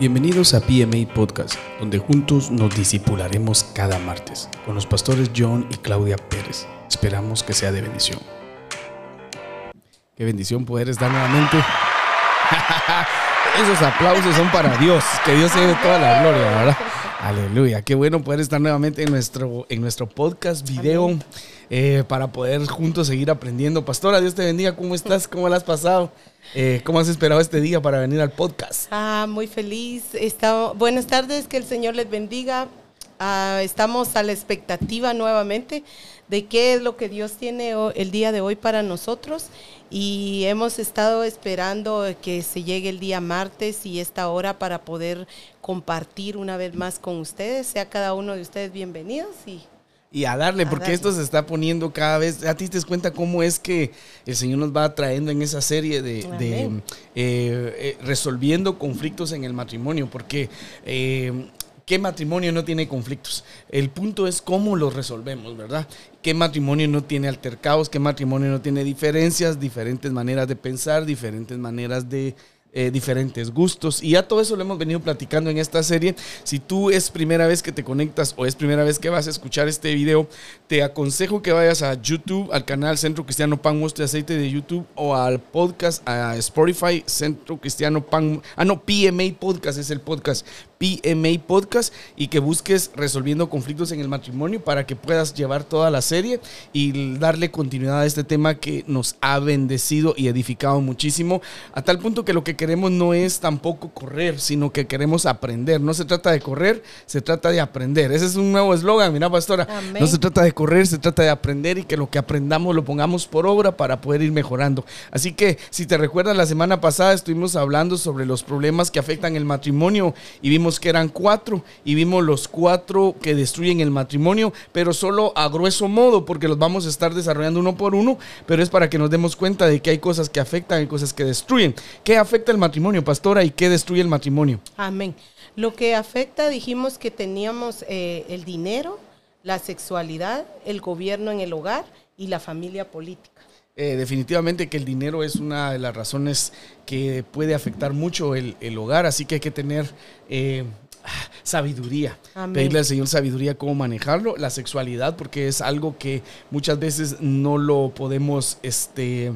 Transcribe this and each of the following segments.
Bienvenidos a PMA Podcast, donde juntos nos disipularemos cada martes con los pastores John y Claudia Pérez. Esperamos que sea de bendición. Qué bendición poder estar nuevamente. Esos aplausos son para Dios, que Dios se lleve toda la gloria, ¿verdad? Aleluya, qué bueno poder estar nuevamente en nuestro, en nuestro podcast, video, eh, para poder juntos seguir aprendiendo. Pastora, Dios te bendiga, ¿cómo estás? ¿Cómo la has pasado? Eh, ¿Cómo has esperado este día para venir al podcast? Ah, muy feliz. Está, buenas tardes, que el Señor les bendiga. Ah, estamos a la expectativa nuevamente de qué es lo que Dios tiene el día de hoy para nosotros. Y hemos estado esperando que se llegue el día martes y esta hora para poder compartir una vez más con ustedes. Sea cada uno de ustedes bienvenidos y y a darle, porque esto se está poniendo cada vez, a ti te das cuenta cómo es que el Señor nos va trayendo en esa serie de, eh, eh, resolviendo conflictos en el matrimonio, porque eh, ¿qué matrimonio no tiene conflictos? El punto es cómo los resolvemos, ¿verdad? ¿Qué matrimonio no tiene altercados? ¿Qué matrimonio no tiene diferencias? Diferentes maneras de pensar, diferentes maneras de eh, diferentes gustos. Y ya todo eso lo hemos venido platicando en esta serie. Si tú es primera vez que te conectas o es primera vez que vas a escuchar este video, te aconsejo que vayas a YouTube, al canal Centro Cristiano Pan Mosto y Aceite de YouTube o al podcast, a Spotify, Centro Cristiano Pan. Ah, no, PMA Podcast es el podcast. PMA Podcast y que busques resolviendo conflictos en el matrimonio para que puedas llevar toda la serie y darle continuidad a este tema que nos ha bendecido y edificado muchísimo, a tal punto que lo que queremos no es tampoco correr, sino que queremos aprender. No se trata de correr, se trata de aprender. Ese es un nuevo eslogan, mira pastora. No se trata de correr, se trata de aprender y que lo que aprendamos lo pongamos por obra para poder ir mejorando. Así que si te recuerdas, la semana pasada estuvimos hablando sobre los problemas que afectan el matrimonio y vimos que eran cuatro y vimos los cuatro que destruyen el matrimonio, pero solo a grueso modo, porque los vamos a estar desarrollando uno por uno, pero es para que nos demos cuenta de que hay cosas que afectan y cosas que destruyen. ¿Qué afecta el matrimonio, pastora, y qué destruye el matrimonio? Amén. Lo que afecta, dijimos que teníamos eh, el dinero, la sexualidad, el gobierno en el hogar y la familia política. Eh, definitivamente que el dinero es una de las razones que puede afectar mucho el, hogar, así que hay que tener eh, sabiduría, pedirle al Señor sabiduría cómo manejarlo, la sexualidad, porque es algo que muchas veces no lo podemos, este,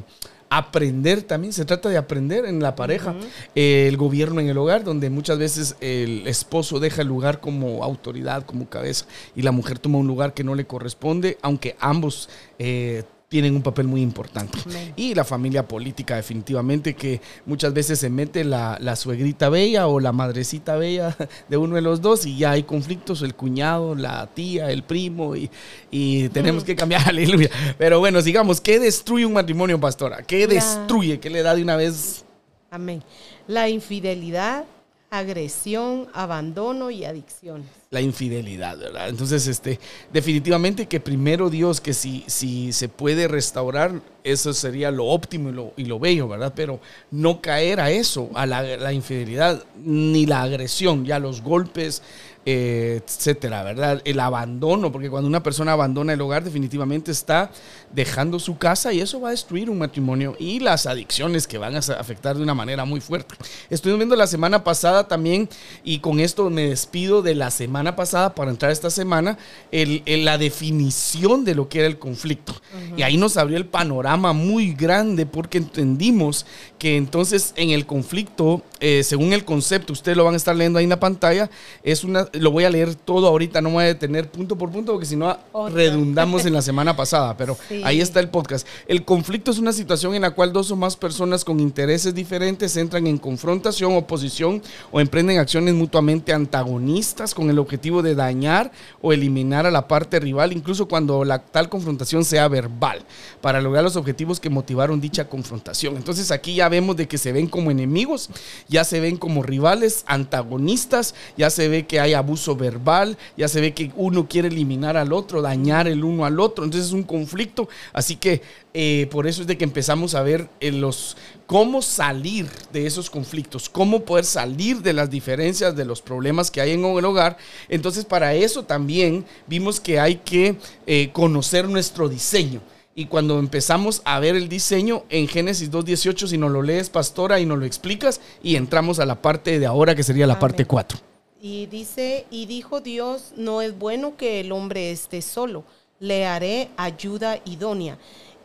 aprender también, se trata de aprender en la pareja, el gobierno en el hogar, donde muchas veces el esposo deja el lugar como autoridad, como cabeza, y la mujer toma un lugar que no le corresponde, aunque ambos eh, tienen un papel muy importante. Y la familia política, definitivamente, que muchas veces se mete la, suegrita bella o la madrecita bella de uno de los dos y ya hay conflictos, el cuñado, la tía, el primo, y, tenemos que cambiar, aleluya. Pero bueno, sigamos, ¿qué destruye un matrimonio, pastora? ¿Qué destruye? ¿Qué le da de una vez? Amén. La infidelidad, agresión, abandono y adicciones. La infidelidad, ¿verdad? Entonces, este, definitivamente que primero Dios, que si, si se puede restaurar, eso sería lo óptimo y lo, y lo bello, ¿verdad? Pero no caer a eso, a la, infidelidad, ni la agresión, ya los golpes, eh, etcétera, ¿verdad? El abandono, porque cuando una persona abandona el hogar, definitivamente está dejando su casa y eso va a destruir un matrimonio y las adicciones que van a afectar de una manera muy fuerte. Estuvimos viendo la semana pasada también, y con esto me despido de la semana pasada para entrar esta semana, el, la definición de lo que era el conflicto. Y ahí nos abrió el panorama muy grande porque entendimos que entonces en el conflicto, eh, según el concepto, ustedes lo van a estar leyendo ahí en la pantalla, es una, lo voy a leer todo ahorita, no voy a detener punto por punto porque si no redundamos en la semana pasada, pero ahí está el podcast. El conflicto es una situación en la cual dos o más personas con intereses diferentes entran en confrontación, oposición o emprenden acciones mutuamente antagonistas con el objetivo de dañar o eliminar a la parte rival, incluso cuando la tal confrontación sea verbal, para lograr los objetivos que motivaron dicha confrontación. Entonces aquí ya vemos de que se ven como enemigos, ya se ven como rivales, antagonistas, ya se ve que hay abuso verbal, ya se ve que uno quiere eliminar al otro, dañar el uno al otro, entonces es un conflicto, así que eh, por eso es de que empezamos a ver eh, los cómo salir de esos conflictos, cómo poder salir de las diferencias, de los problemas que hay en el hogar. Entonces para eso también vimos que hay que eh, conocer nuestro diseño Y cuando empezamos a ver el diseño en Génesis 2.18, si nos lo lees, pastora, y nos lo explicas, y entramos a la parte de ahora, que sería la parte 4. Y dice, y dijo Dios, no es bueno que el hombre esté solo, le haré ayuda idónea.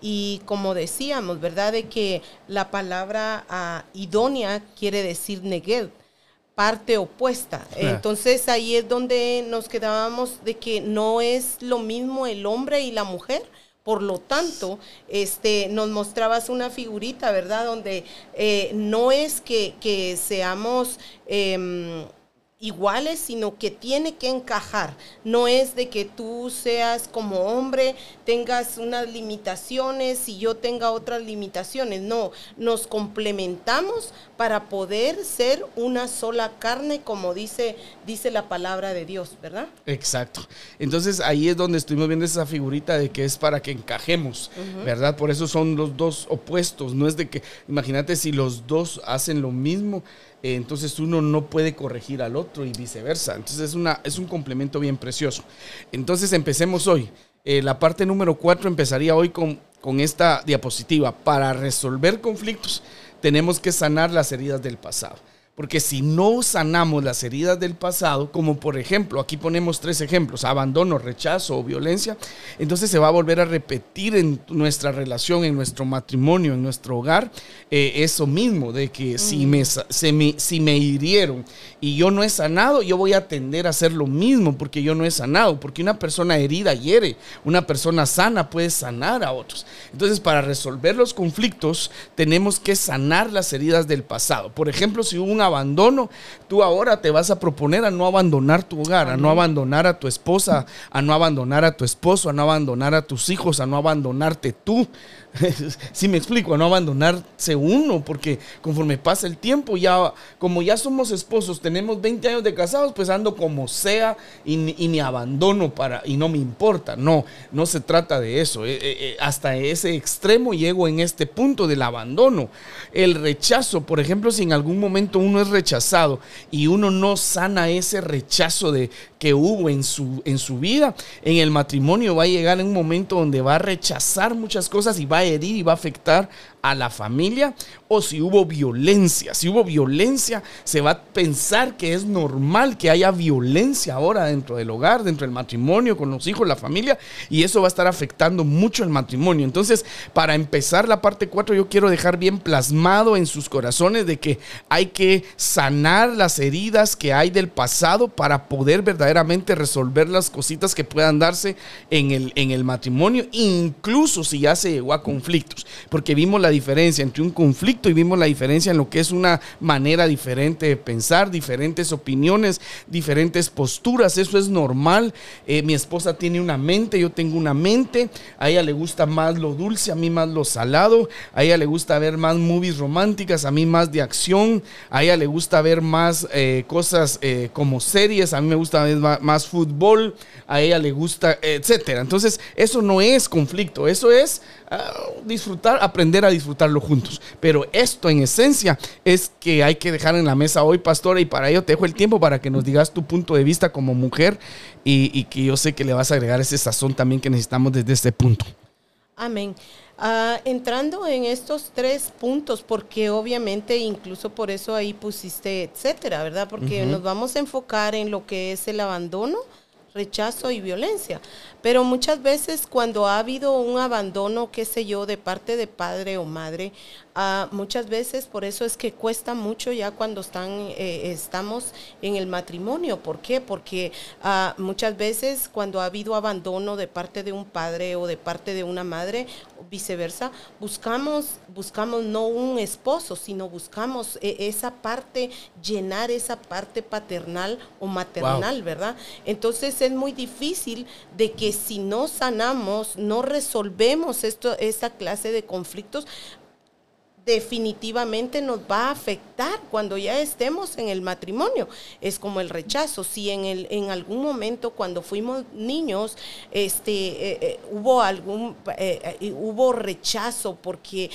Y como decíamos, ¿verdad? De que la palabra ah, idónea quiere decir negev, parte opuesta. Entonces ahí es donde nos quedábamos de que no es lo mismo el hombre y la mujer. Por lo tanto, este, nos mostrabas una figurita, ¿verdad? Donde eh, no es que, que seamos... Em, iguales, sino que tiene que encajar. No es de que tú seas como hombre, tengas unas limitaciones y yo tenga otras limitaciones. No, nos complementamos para poder ser una sola carne, como dice, dice la palabra de Dios, ¿verdad? Exacto. Entonces ahí es donde estuvimos viendo esa figurita de que es para que encajemos, ¿verdad? Por eso son los dos opuestos. No es de que, imagínate si los dos hacen lo mismo entonces uno no puede corregir al otro y viceversa. Entonces es, una, es un complemento bien precioso. Entonces empecemos hoy. Eh, la parte número cuatro empezaría hoy con, con esta diapositiva. Para resolver conflictos tenemos que sanar las heridas del pasado. Porque si no sanamos las heridas del pasado, como por ejemplo, aquí ponemos tres ejemplos, abandono, rechazo o violencia, entonces se va a volver a repetir en nuestra relación, en nuestro matrimonio, en nuestro hogar, eh, eso mismo, de que si, me, si me hirieron y yo no he sanado, yo voy a tender a hacer lo mismo porque yo no he sanado, porque una persona herida hiere, una persona sana puede sanar a otros. Entonces, para resolver los conflictos, tenemos que sanar las heridas del pasado. Por ejemplo, si hubo un abandono, tú ahora te vas a proponer a no abandonar tu hogar, a no abandonar a tu esposa, a no abandonar a tu esposo, a no abandonar a tus hijos, a no abandonarte tú. si me explico, no abandonarse uno, porque conforme pasa el tiempo, ya como ya somos esposos, tenemos 20 años de casados, pues ando como sea y, ni abandono para y no me importa. No, no se trata de eso. Eh, eh, eh, hasta ese extremo llego en este punto del abandono. El rechazo, por ejemplo, si en algún momento uno es rechazado y uno no sana ese rechazo de que hubo en su, en su vida, en el matrimonio va a llegar en un momento donde va a rechazar muchas cosas y va a herir y va a afectar a la familia o si hubo violencia. Si hubo violencia, se va a pensar que es normal que haya violencia ahora dentro del hogar, dentro del matrimonio, con los hijos, la familia, y eso va a estar afectando mucho el matrimonio. Entonces, para empezar la parte 4, yo quiero dejar bien plasmado en sus corazones de que hay que sanar las heridas que hay del pasado para poder verdaderamente resolver las cositas que puedan darse en el, en el matrimonio, incluso si ya se llegó a conflictos, porque vimos la diferencia entre un conflicto y vimos la diferencia en lo que es una manera diferente de pensar, diferentes opiniones, diferentes posturas. Eso es normal. Eh, mi esposa tiene una mente, yo tengo una mente. A ella le gusta más lo dulce, a mí más lo salado. A ella le gusta ver más movies románticas, a mí más de acción. A ella le gusta ver más eh, cosas eh, como series, a mí me gusta más, más fútbol. A ella le gusta, etcétera. Entonces, eso no es conflicto, eso es disfrutar, aprender a disfrutarlo juntos. Pero esto en esencia es que hay que dejar en la mesa hoy, pastora, y para ello te dejo el tiempo para que nos digas tu punto de vista como mujer y, que yo sé que le vas a agregar ese sazón también que necesitamos desde este punto. Amén. Ah, entrando en estos tres puntos, porque obviamente incluso por eso ahí pusiste etcétera, ¿verdad? Porque nos vamos a enfocar en lo que es el abandono, rechazo y violencia. Pero muchas veces cuando ha habido un abandono, qué sé yo, de parte de padre o madre, muchas veces por eso es que cuesta mucho ya cuando están, eh, estamos en el matrimonio. ¿Por qué? Porque ah, muchas veces cuando ha habido abandono de parte de un padre o de parte de una madre, viceversa, buscamos, buscamos no un esposo, sino buscamos eh, esa parte, llenar esa parte paternal o maternal, ¿verdad? Entonces es muy difícil de que si no sanamos, no resolvemos esto, esta clase de conflictos, definitivamente nos va a afectar cuando ya estemos en el matrimonio. Es como el rechazo. Si en, el, en algún momento cuando fuimos niños este, eh, eh, hubo algún eh, hubo rechazo porque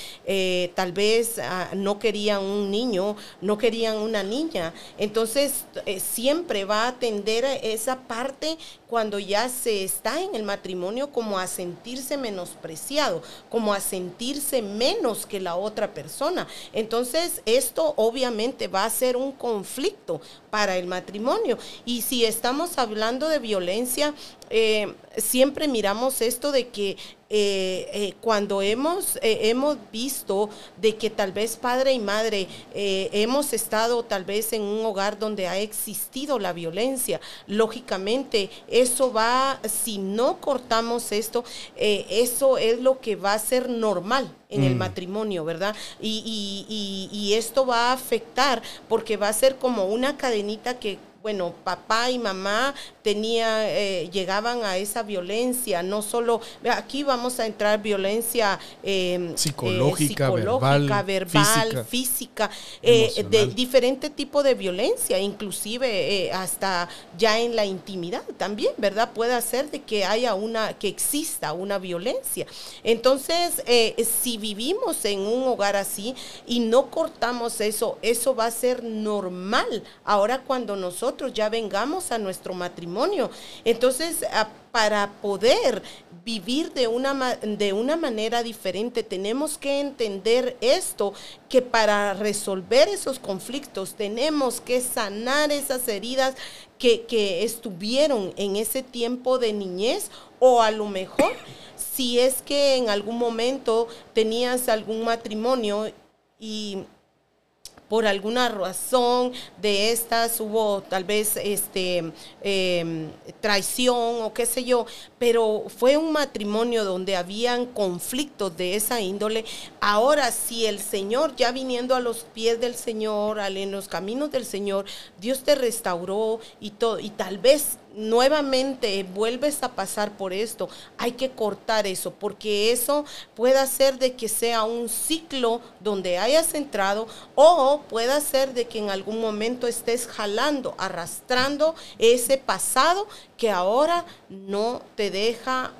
tal vez ah, no querían un niño, no querían una niña, entonces siempre va a atender a esa parte cuando ya se está en el matrimonio como a sentirse menospreciado, como a sentirse menos que la otra persona. Entonces, esto obviamente va a ser un conflicto para el matrimonio. Y si estamos hablando de violencia, eh, siempre miramos esto de que eh, eh, cuando hemos, hemos visto de que tal vez padre y madre hemos estado tal vez en un hogar donde ha existido la violencia, lógicamente eso va, si no cortamos esto, eso es lo que va a ser normal en el mm. matrimonio, ¿verdad? Y, y, y esto va a afectar porque va a ser como una cadenita que bueno, papá y mamá tenía, eh, llegaban a esa violencia, no solo, aquí vamos a entrar violencia em, eh, psicológica, verbal, física, eh, de diferente tipo de violencia, inclusive hasta ya en la intimidad también, ¿verdad? Puede ser de que haya una, que exista una violencia. Entonces, si vivimos en un hogar así y no cortamos eso, eso va a ser normal. Ahora cuando nosotros ya vengamos a nuestro matrimonio. Entonces, para poder vivir de una, de una manera diferente, tenemos que entender esto, que para resolver esos conflictos tenemos que sanar esas heridas que, que estuvieron en ese tiempo de niñez o a lo mejor si es que en algún momento tenías algún matrimonio y por alguna razón de estas hubo tal vez este em, traición o qué sé yo, pero fue un matrimonio donde habían conflictos de esa índole. Ahora, si el Señor, ya viniendo a los pies del Señor, en los caminos del Señor, Dios te restauró y todo, y tal vez nuevamente vuelves a pasar por esto, hay que cortar eso, porque eso puede hacer de que sea un ciclo donde hayas entrado o puede ser de que en algún momento estés jalando, arrastrando ese pasado que ahora no te deja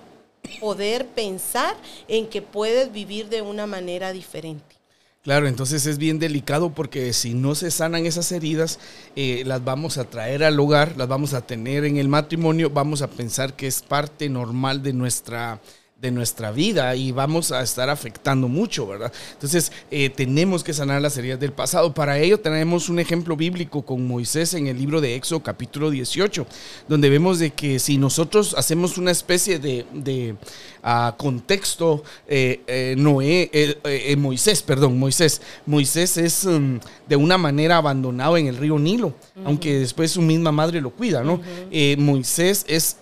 poder pensar en que puedes vivir de una manera diferente. Claro, entonces es bien delicado porque si no se sanan esas heridas, eh, las vamos a traer al hogar, las vamos a tener en el matrimonio, vamos a pensar que es parte normal de nuestra de nuestra vida y vamos a estar afectando mucho, ¿verdad? Entonces, eh, tenemos que sanar las heridas del pasado. Para ello tenemos un ejemplo bíblico con Moisés en el libro de Éxodo capítulo 18, donde vemos de que si nosotros hacemos una especie de, ah, contexto, eh, eh, Noé, Moisés, perdón, Moisés, Moisés es mm, de una manera abandonado en el río Nilo, aunque después su misma madre lo cuida, ¿no? Moisés es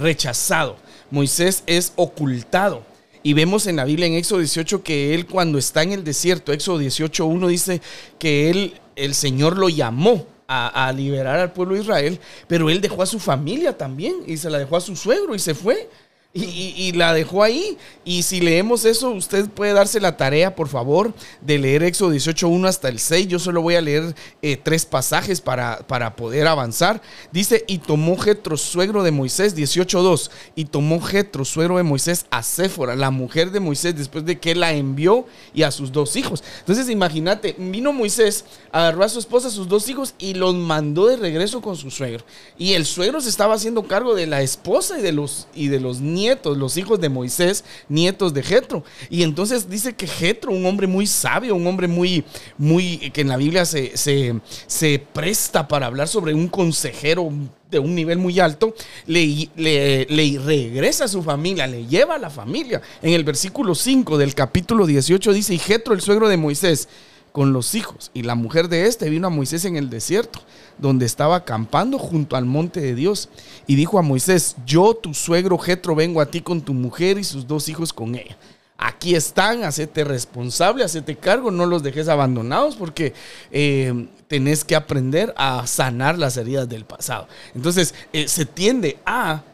rechazado. Moisés es ocultado. Y vemos en la Biblia en Éxodo 18 que él cuando está en el desierto, Éxodo 18.1 dice que él, el Señor lo llamó a, a, liberar al pueblo de Israel, pero él dejó a su familia también y se la dejó a su suegro y se fue. Y, la dejó ahí. Y si leemos eso, usted puede darse la tarea, por favor, de leer Éxodo 18.1 hasta el 6. Yo solo voy a leer eh, tres pasajes para, para, poder avanzar. Dice, y tomó Jetro, suegro de Moisés, 18.2. Y tomó Jetro, suegro de Moisés, a Séfora, la mujer de Moisés, después de que la envió y a sus dos hijos. Entonces, imagínate, vino Moisés, agarró a su esposa, a sus dos hijos y los mandó de regreso con su suegro. Y el suegro se estaba haciendo cargo de la esposa y de los, y de los niños nietos, los hijos de Moisés, nietos de Jetro. Y entonces dice que Jetro, un hombre muy sabio, un hombre muy, muy, que en la Biblia se, se, presta para hablar sobre un consejero de un nivel muy alto, le, le, le, regresa a su familia, le lleva a la familia. En el versículo 5 del capítulo 18 dice, y Jetro, el suegro de Moisés, con los hijos, y la mujer de este vino a Moisés en el desierto donde estaba acampando junto al monte de Dios. Y dijo a Moisés, yo, tu suegro Jetro, vengo a ti con tu mujer y sus dos hijos con ella. Aquí están, hacete responsable, hacete cargo, no los dejes abandonados porque eh, tenés que aprender a sanar las heridas del pasado. Entonces, eh, se tiende a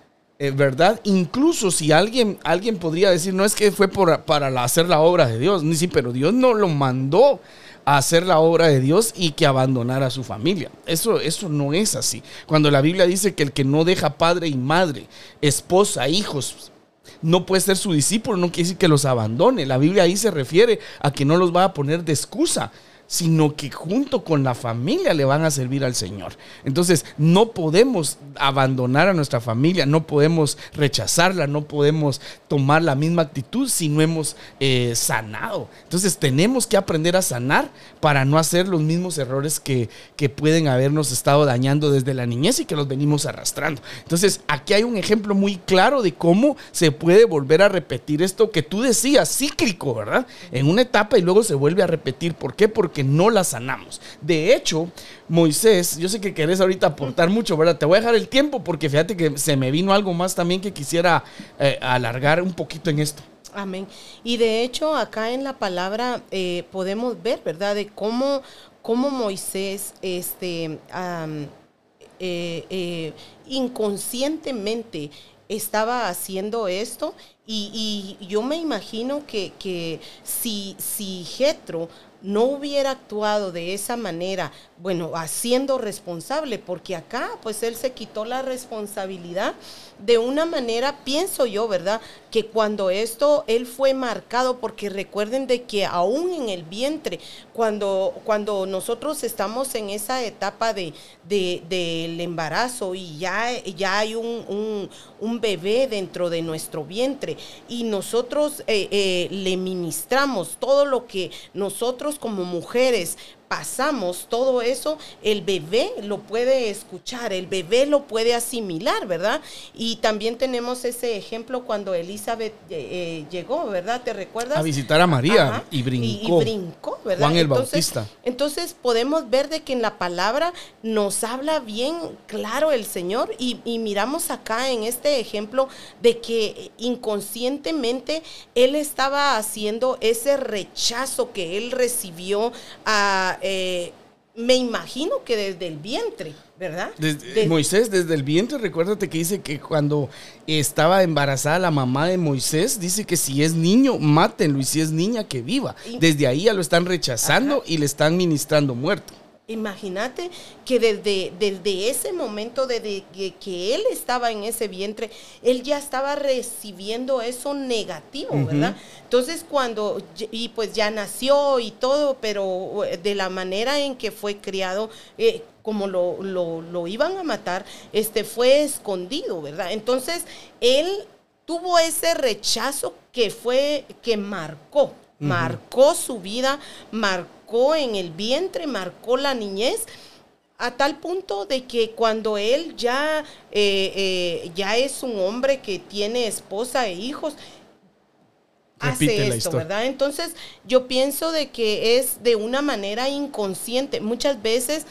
eh, ¿verdad? Incluso si alguien, alguien podría decir, no es que fue por, para hacer la obra de Dios, ni sí, pero Dios no lo mandó a hacer la obra de Dios y que abandonara a su familia. Eso, eso no es así. Cuando la Biblia dice que el que no deja padre y madre, esposa, hijos, no puede ser su discípulo, no quiere decir que los abandone. La Biblia ahí se refiere a que no los va a poner de excusa, sino que junto con la familia le van a servir al Señor. Entonces, no podemos abandonar a nuestra familia, no podemos rechazarla, no podemos tomar la misma actitud si no hemos eh, sanado. Entonces, tenemos que aprender a sanar para no hacer los mismos errores que, que pueden habernos estado dañando desde la niñez y que los venimos arrastrando. Entonces, aquí hay un ejemplo muy claro de cómo se puede volver a repetir esto que tú decías, cíclico, ¿verdad? En una etapa y luego se vuelve a repetir. ¿Por qué? Porque no la sanamos. De hecho, Moisés, yo sé que querés ahorita aportar mucho, ¿verdad? Te voy a dejar el tiempo porque fíjate que se me vino algo más también que quisiera eh, alargar un poquito en esto. Amén. Y de hecho, acá en la palabra eh, podemos ver, ¿verdad? De cómo, cómo Moisés, este, eh, inconscientemente estaba haciendo esto y, yo me imagino que, que si, si Jetro no hubiera actuado de esa manera, bueno, haciendo responsable, porque acá pues él se quitó la responsabilidad de una manera, pienso yo, ¿verdad? Que cuando esto, él fue marcado, porque recuerden de que aún en el vientre, cuando, cuando nosotros estamos en esa etapa de, del embarazo y ya, ya hay un, bebé dentro de nuestro vientre y nosotros eh, eh, le ministramos todo lo que nosotros como mujeres pasamos todo eso, el bebé lo puede escuchar, el bebé lo puede asimilar, ¿verdad? Y también tenemos ese ejemplo cuando Elizabeth eh, eh, llegó, ¿verdad? ¿Te recuerdas? A visitar a María y brincó. Y, brincó, ¿verdad? Juan el entonces, Bautista. Entonces podemos ver de que en la palabra nos habla bien claro el Señor y, y miramos acá en este ejemplo de que inconscientemente Él estaba haciendo ese rechazo que Él recibió a eh, me imagino que desde el vientre, ¿verdad? Moisés, desde el vientre, recuérdate que dice que cuando estaba embarazada la mamá de Moisés, dice que si es niño, mátenlo, y si es niña, que viva. Desde ahí ya lo están rechazando y le están ministrando muerto. Imagínate que desde, desde ese momento, desde que, él estaba en ese vientre, él ya estaba recibiendo eso negativo, ¿verdad? Entonces cuando, y pues ya nació y todo, pero eh, de la manera en que fue criado, eh, como lo, lo, iban a matar, este fue escondido, ¿verdad? Entonces él tuvo ese rechazo que fue, que marcó, marcó su vida, marcó marcó en el vientre, marcó la niñez, a tal punto de que cuando él ya, eh, eh, ya es un hombre que tiene esposa e hijos, hace esto, ¿verdad? Entonces yo pienso de que es de una manera inconsciente. Muchas veces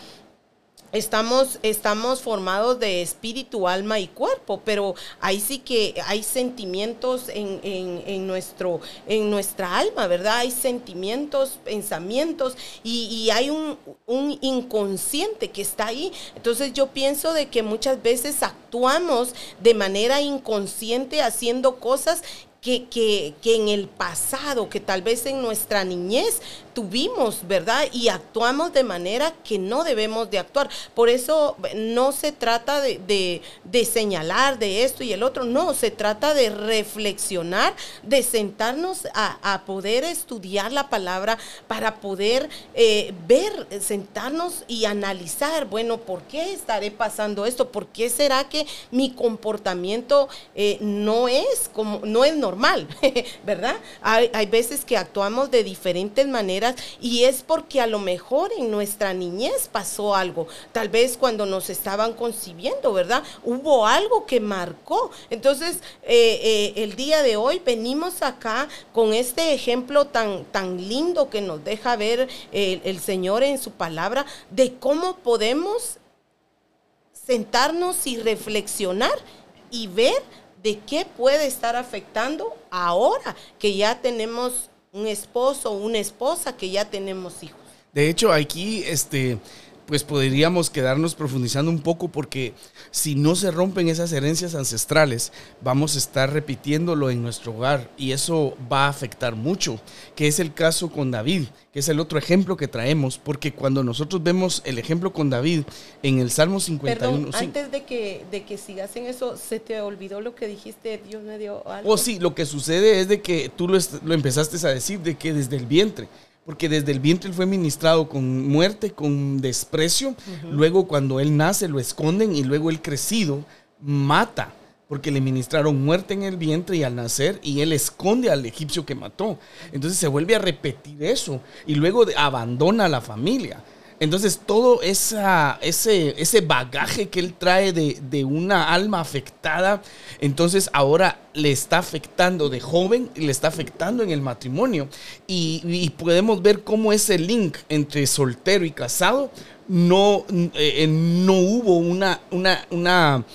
Estamos, estamos formados de espíritu, alma y cuerpo, pero ahí sí que hay sentimientos en, nuestro, en nuestra alma, ¿verdad? Hay sentimientos, pensamientos y, hay un, un, inconsciente que está ahí. Entonces yo pienso de que muchas veces actuamos de manera inconsciente haciendo cosas que, que, que, en el pasado, que tal vez en nuestra niñez tuvimos, ¿verdad? Y actuamos de manera que no debemos de actuar. Por eso no se trata de, señalar de esto y el otro, no, se trata de reflexionar, de sentarnos a, poder estudiar la palabra para poder eh, ver, sentarnos y analizar, bueno, ¿por qué estaré pasando esto? ¿Por qué será que mi comportamiento eh, no es como, no es normal, ¿verdad? Hay, hay veces que actuamos de diferentes maneras y es porque a lo mejor en nuestra niñez pasó algo, tal vez cuando nos estaban concibiendo, ¿verdad? Hubo algo que marcó. Entonces, eh, eh, el día de hoy venimos acá con este ejemplo tan, tan lindo que nos deja ver el, el Señor en su palabra de cómo podemos sentarnos y reflexionar y ver de qué puede estar afectando ahora que ya tenemos un esposo o una esposa que ya tenemos hijos. De hecho, aquí este, pues podríamos quedarnos profundizando un poco porque si no se rompen esas herencias ancestrales, vamos a estar repitiéndolo en nuestro hogar y eso va a afectar mucho, que es el caso con David, que es el otro ejemplo que traemos, porque cuando nosotros vemos el ejemplo con David en el Salmo 51... Perdón, antes de que, de que sigas en eso, ¿se te olvidó lo que dijiste? Dios me dio algo. Oh, sí, lo que sucede es de que tú lo, lo empezaste a decir, de que desde el vientre porque desde el vientre él fue ministrado con muerte, con desprecio. Luego cuando él nace lo esconden y luego él crecido mata, porque le ministraron muerte en el vientre y al nacer y él esconde al egipcio que mató. Entonces se vuelve a repetir eso y luego abandona a la familia. Entonces todo ese, ese bagaje que él trae de, una alma afectada, entonces ahora le está afectando de joven y le está afectando en el matrimonio. Y, podemos ver cómo ese link entre soltero y casado no, eh, no hubo una, una, una,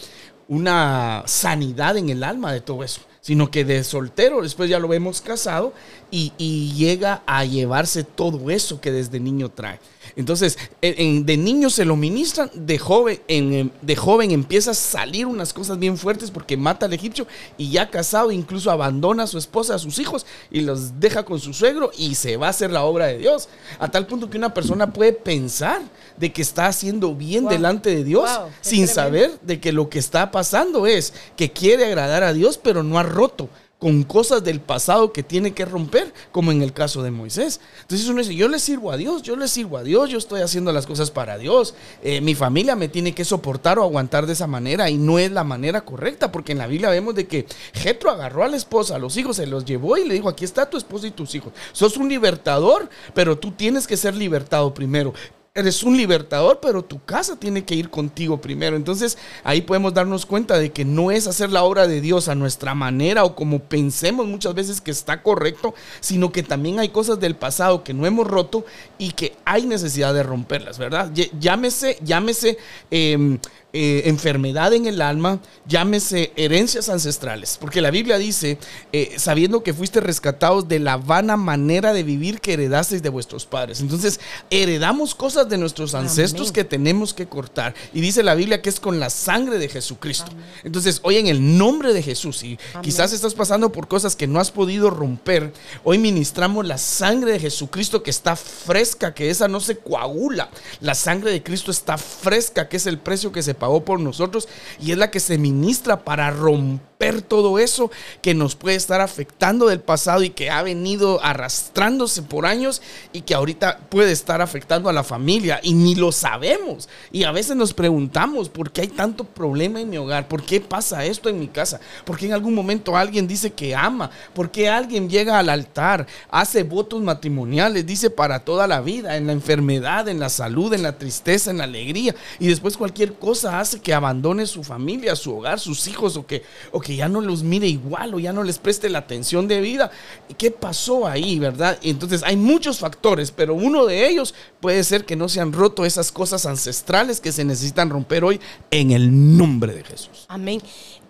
una sanidad en el alma de todo eso sino que de soltero, después ya lo vemos casado y, llega a llevarse todo eso que desde niño trae. Entonces, de niño se lo ministran, de joven, en, de joven empieza a salir unas cosas bien fuertes porque mata al egipcio y ya casado incluso abandona a su esposa, a sus hijos y los deja con su suegro y se va a hacer la obra de Dios. A tal punto que una persona puede pensar de que está haciendo bien delante de Dios sin saber de que lo que está pasando es que quiere agradar a Dios pero no ha roto con cosas del pasado que tiene que romper, como en el caso de Moisés. Entonces uno dice, yo le sirvo a Dios, yo le sirvo a Dios, yo estoy haciendo las cosas para Dios, eh, mi familia me tiene que soportar o aguantar de esa manera y no es la manera correcta, porque en la Biblia vemos de que Jetro agarró a la esposa, a los hijos, se los llevó y le dijo, aquí está tu esposa y tus hijos. Sos un libertador, pero tú tienes que ser libertado primero eres un libertador, pero tu casa tiene que ir contigo primero. Entonces ahí podemos darnos cuenta de que no es hacer la obra de Dios a nuestra manera o como pensemos muchas veces que está correcto, sino que también hay cosas del pasado que no hemos roto y que hay necesidad de romperlas, ¿verdad? Llámese, llámese em, eh, enfermedad en el alma, llámese herencias ancestrales, porque la Biblia dice, eh, sabiendo que fuiste rescatados de la vana manera de vivir que heredasteis de vuestros padres. Entonces, heredamos cosas de nuestros ancestros que tenemos que cortar. Y dice la Biblia que es con la sangre de Jesucristo. Entonces, hoy en el nombre de Jesús, y quizás estás pasando por cosas que no has podido romper, hoy ministramos la sangre de Jesucristo que está fresca, que esa no se coagula. La sangre de Cristo está fresca, que es el precio que se pagó por nosotros y es la que se ministra para romper todo eso que nos puede estar afectando del pasado y que ha venido arrastrándose por años y que ahorita puede estar afectando a la familia. Y ni lo sabemos. Y a veces nos preguntamos por qué hay tanto problema en mi hogar, por qué pasa esto en mi casa, por qué en algún momento alguien dice que ama, por qué alguien llega al altar, hace votos matrimoniales, dice para toda la vida, en la enfermedad, en la salud, en la tristeza, en la alegría y después cualquier cosa hace que abandone su familia, su hogar, sus hijos o que, o que ya no los mire igual o ya no les preste la atención de vida. ¿Qué pasó ahí, verdad? Entonces hay muchos factores, pero uno de ellos puede ser que no se han roto esas cosas ancestrales que se necesitan romper hoy en el nombre de Jesús. Amén.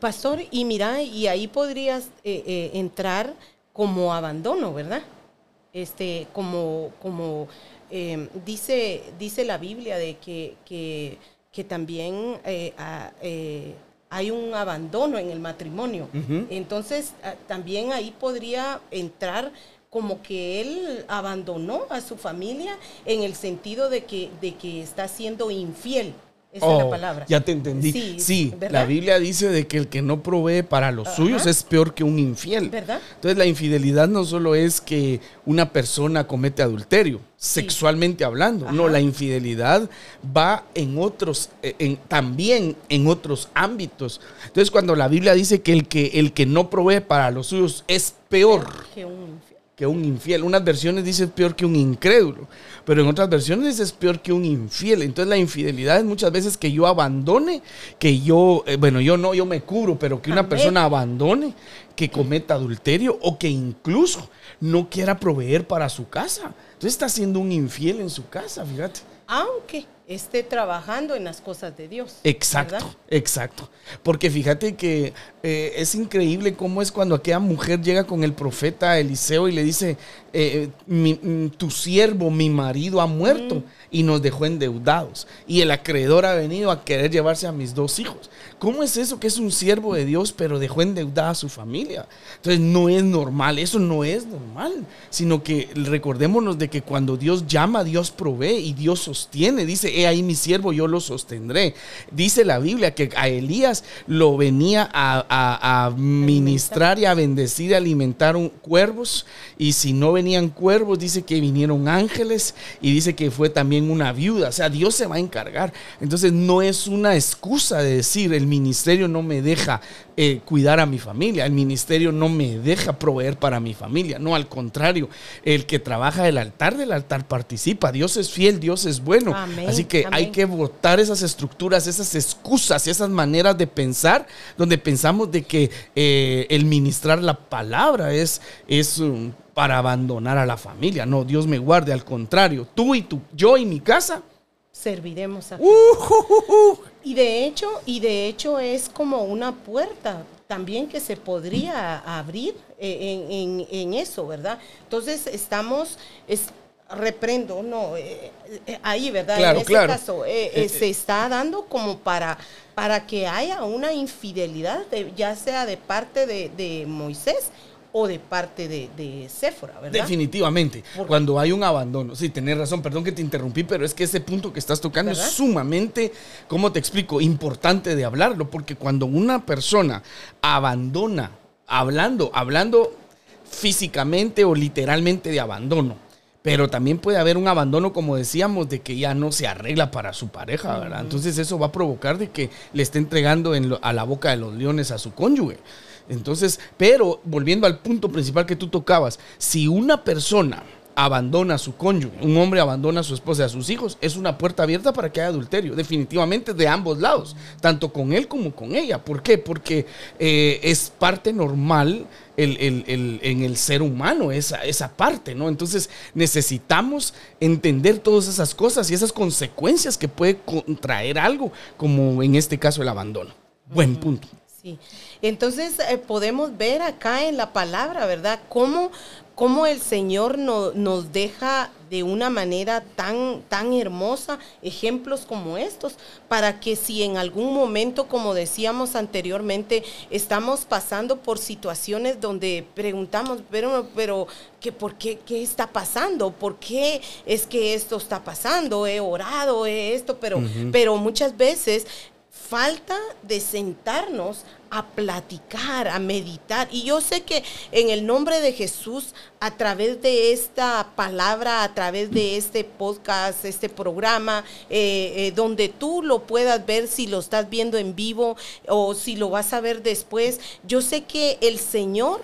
Pastor, y mira, y ahí podrías eh, eh, entrar como abandono, ¿verdad? Este, como, como eh, dice, dice la Biblia de que que también eh, eh, hay un abandono en el matrimonio. Entonces, también ahí podría entrar como que él abandonó a su familia en el sentido de que, de que está siendo infiel. Esa es la oh, palabra. Ya te entendí. Sí, la Biblia dice de que el que no provee para los suyos es peor que un infiel. ¿Verdad? Entonces la infidelidad no solo es que una persona comete adulterio, sexualmente hablando. No, la infidelidad va en otros, eh, en, también en otros ámbitos. Entonces cuando la Biblia dice que el que, el que no provee para los suyos es peor. Que un infiel que un infiel. Unas versiones dicen peor que un incrédulo, pero en otras versiones es peor que un infiel. Entonces la infidelidad es muchas veces que yo abandone, que yo, eh, bueno, yo no, yo me cubro, pero que una persona abandone, que cometa adulterio o que incluso no quiera proveer para su casa. Entonces está siendo un infiel en su casa, fíjate. aunque esté trabajando en las cosas de Dios. Exacto, exacto. Porque fíjate que eh, es increíble cómo es cuando aquella mujer llega con el profeta Eliseo y le dice, eh, mm, tu siervo, mi marido ha muerto y nos dejó endeudados. Y el acreedor ha venido a querer llevarse a mis dos hijos. ¿Cómo es eso que es un siervo de Dios pero dejó endeudada a su familia? Entonces no es normal, eso no es normal, sino que recordémonos de que cuando Dios llama, Dios provee y Dios sostiene. Dice, he ahí mi siervo, yo lo sostendré. Dice la Biblia que a Elías lo venía a, a ministrar y a bendecir y alimentar un, cuervos. Y si no venían cuervos, dice que vinieron ángeles y dice que fue también una viuda. O sea, Dios se va a encargar. Entonces no es una excusa de decir, el ministerio no me deja eh, cuidar a mi familia, el ministerio no me deja proveer para mi familia. No, al contrario, el que trabaja el altar del altar participa. Dios es fiel, Dios es bueno. Así que hay que votar esas estructuras, esas excusas, esas maneras de pensar, donde pensamos de que eh, el ministrar la palabra es, es um, para abandonar a la familia. No, Dios me guarde, al contrario, tú y tú, yo y mi casa serviremos a uh, Y de hecho, y de hecho es como una puerta también que se podría abrir eh, en, eso, ¿verdad? Entonces estamos, es, reprendo, no, eh, eh, ahí, ¿verdad? en ese caso, se está dando como para, para que haya una infidelidad, ya sea de parte de, de Moisés o de parte de, de Sephora, ¿verdad? Definitivamente. Cuando hay un abandono. Sí, tenés razón, perdón que te interrumpí, pero es que ese punto que estás tocando es sumamente, ¿cómo te explico? Importante de hablarlo, porque cuando una persona abandona, hablando, hablando físicamente o literalmente de abandono, pero también puede haber un abandono, como decíamos, de que ya no se arregla para su pareja, ¿verdad? Entonces eso va a provocar de que le esté entregando a la boca de los leones a su cónyuge. Entonces, pero volviendo al punto principal que tú tocabas, si una persona abandona a su cónyuge, un hombre abandona a su esposa y a sus hijos, es una puerta abierta para que haya adulterio, definitivamente de ambos lados, tanto con él como con ella. ¿Por qué? Porque eh, es parte normal en el ser humano, esa, esa parte, ¿no? Entonces necesitamos entender todas esas cosas y esas consecuencias que puede contraer algo, como en este caso el abandono. Buen punto. Sí. Entonces eh, podemos ver acá en la palabra, ¿verdad? Cómo, cómo el Señor nos deja de una manera tan, tan hermosa ejemplos como estos, para que si en algún momento, como decíamos anteriormente, estamos pasando por situaciones donde preguntamos, pero, pero ¿qué, ¿por qué, qué está pasando? ¿Por qué es que esto está pasando? He orado, he esto, pero, pero muchas veces falta de sentarnos a platicar, a meditar. Y yo sé que en el nombre de Jesús, a través de esta palabra, a través de este podcast, este programa, eh, eh, donde tú lo puedas ver si lo estás viendo en vivo o si lo vas a ver después, yo sé que el Señor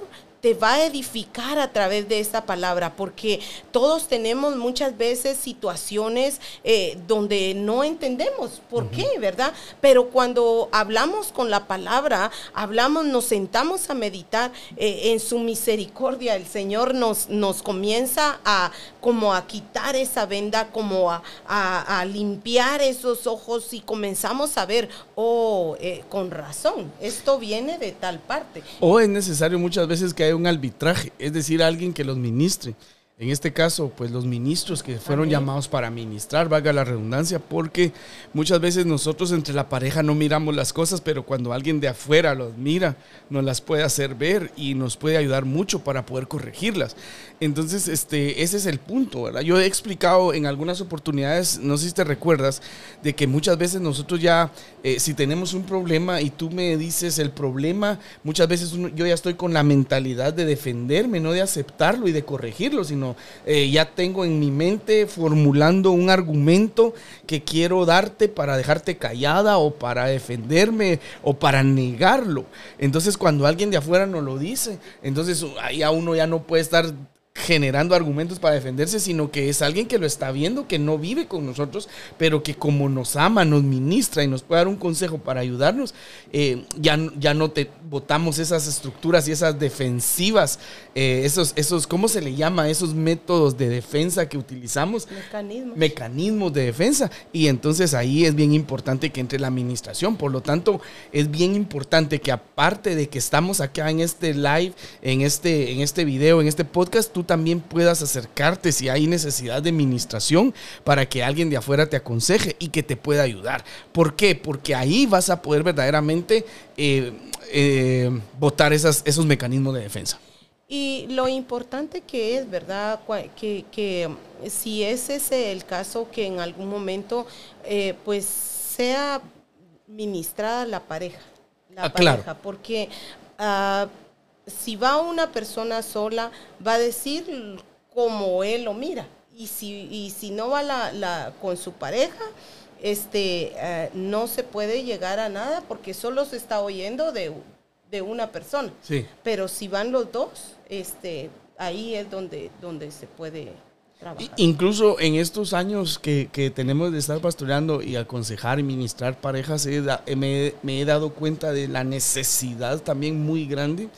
te va a edificar a través de esta palabra, porque todos tenemos muchas veces situaciones eh, donde no entendemos por qué, ¿verdad? Pero cuando hablamos con la palabra, hablamos, nos sentamos a meditar eh, en su misericordia, el Señor nos, nos comienza a como a quitar esa venda, como a, limpiar esos ojos y comenzamos a ver, oh, eh, con razón, esto viene de tal parte. O es necesario muchas veces que un arbitraje, es decir, alguien que los ministre. En este caso, pues los ministros que fueron llamados para ministrar, valga la redundancia, porque muchas veces nosotros entre la pareja no miramos las cosas, pero cuando alguien de afuera los mira, nos las puede hacer ver y nos puede ayudar mucho para poder corregirlas. Entonces, este, ese es el punto, ¿verdad? Yo he explicado en algunas oportunidades, no sé si te recuerdas, de que muchas veces nosotros ya, eh, si tenemos un problema y tú me dices el problema, muchas veces yo ya estoy con la mentalidad de defenderme, no de aceptarlo y de corregirlo, sino eh, ya tengo en mi mente formulando un argumento que quiero darte para dejarte callada o para defenderme o para negarlo. Entonces, cuando alguien de afuera nos lo dice, entonces ahí a uno ya no puede estar generando argumentos para defenderse, sino que es alguien que lo está viendo, que no vive con nosotros, pero que como nos ama, nos ministra y nos puede dar un consejo para ayudarnos, eh, ya, ya no te votamos esas estructuras y esas defensivas, eh, esos, esos, ¿cómo se le llama? Esos métodos de defensa que utilizamos. Mecanismos. Mecanismos de defensa. Y entonces ahí es bien importante que entre la administración. Por lo tanto, es bien importante que aparte de que estamos acá en este live, en este, en este video, en este podcast, tú también puedas acercarte si hay necesidad de administración para que alguien de afuera te aconseje y que te pueda ayudar. ¿Por qué? Porque ahí vas a poder verdaderamente eh, eh, votar esas, esos mecanismos de defensa. Y lo importante que es, ¿verdad? Que, que si es ese el caso que en algún momento, eh, pues sea ministrada la pareja. La Ah, pareja, claro. porque ah, si va una persona sola, va a decir como él lo mira. Y si, y si no va la, la- con su pareja, este, eh, no se puede llegar a nada porque solo se está oyendo de, de una persona. Sí. Pero si van los dos, este, ahí es donde, donde se puede trabajar. Incluso en estos años que, que tenemos de estar pastoreando y aconsejar y ministrar parejas, he da- me, me he dado cuenta de la necesidad también muy grande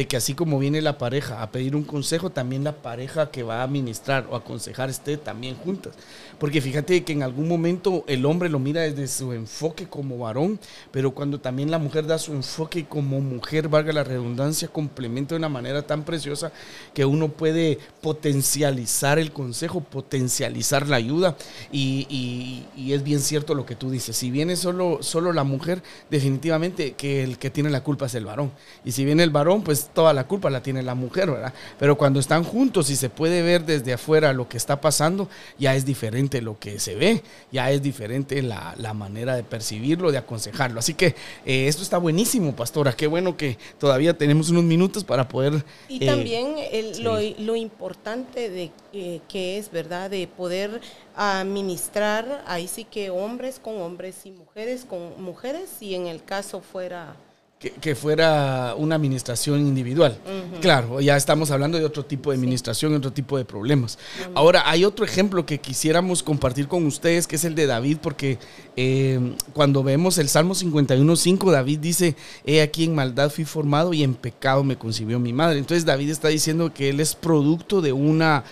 de que así como viene la pareja a pedir un consejo, también la pareja que va a ministrar o aconsejar esté también juntas. Porque fíjate que en algún momento el hombre lo mira desde su enfoque como varón, pero cuando también la mujer da su enfoque como mujer, valga la redundancia, complementa de una manera tan preciosa que uno puede potencializar el consejo, potencializar la ayuda. Y, y- y es bien cierto lo que tú dices. Si viene solo, solo la mujer, definitivamente que el que tiene la culpa es el varón. Y si viene el varón, pues toda la culpa la tiene la mujer, ¿verdad? Pero cuando están juntos y se puede ver desde afuera lo que está pasando, ya es diferente lo que se ve, ya es diferente la, la manera de percibirlo, de aconsejarlo. Así que eh, esto está buenísimo, pastora. Qué bueno que todavía tenemos unos minutos para poder... Y eh, también el- sí. lo, lo importante de eh, que es, ¿verdad? De poder administrar, ahí sí que hombres con hombres y mujeres con mujeres, si en el caso fuera... que, que fuera una administración individual. Claro, ya estamos hablando de otro tipo de administración, otro tipo de problemas. Ahora, hay otro ejemplo que quisiéramos compartir con ustedes, que es el de David, porque eh, cuando vemos el Salmo 51.5, David dice, he aquí en maldad fui formado y en pecado me concibió mi madre. Entonces David está diciendo que él es producto de una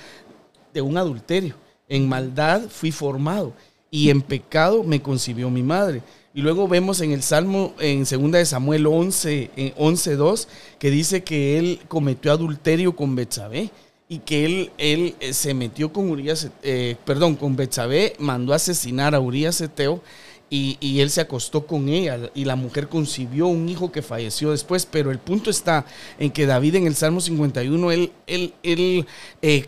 de un adulterio. En maldad fui formado y en pecado me concibió mi madre. Y luego vemos en el Salmo, en 2 de Samuel 11, en 11.2, que dice que él cometió adulterio con Betsabé y que él, él eh, se metió con Urias, eh, perdón, con Betsabé, mandó asesinar a Urias Eteo y, y él se acostó con ella y la mujer concibió un hijo que falleció después. Pero el punto está en que David en el Salmo 51, él, él, él eh,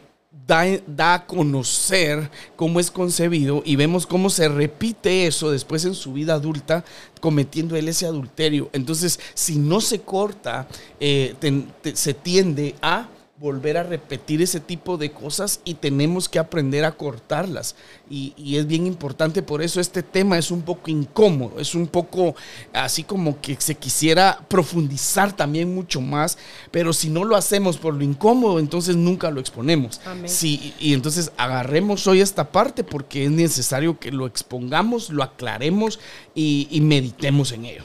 da, a conocer cómo es concebido y vemos cómo se repite eso después en su vida adulta cometiendo él ese adulterio. Entonces, si no se corta, eh, se tiende a volver a repetir ese tipo de cosas y tenemos que aprender a cortarlas. Y, y es bien importante, por eso este tema es un poco incómodo, es un poco así como que se quisiera profundizar también mucho más, pero si no lo hacemos por lo incómodo, entonces nunca lo exponemos. Amén. Sí, y entonces agarremos hoy esta parte porque es necesario que lo expongamos, lo aclaremos y, y meditemos en ello.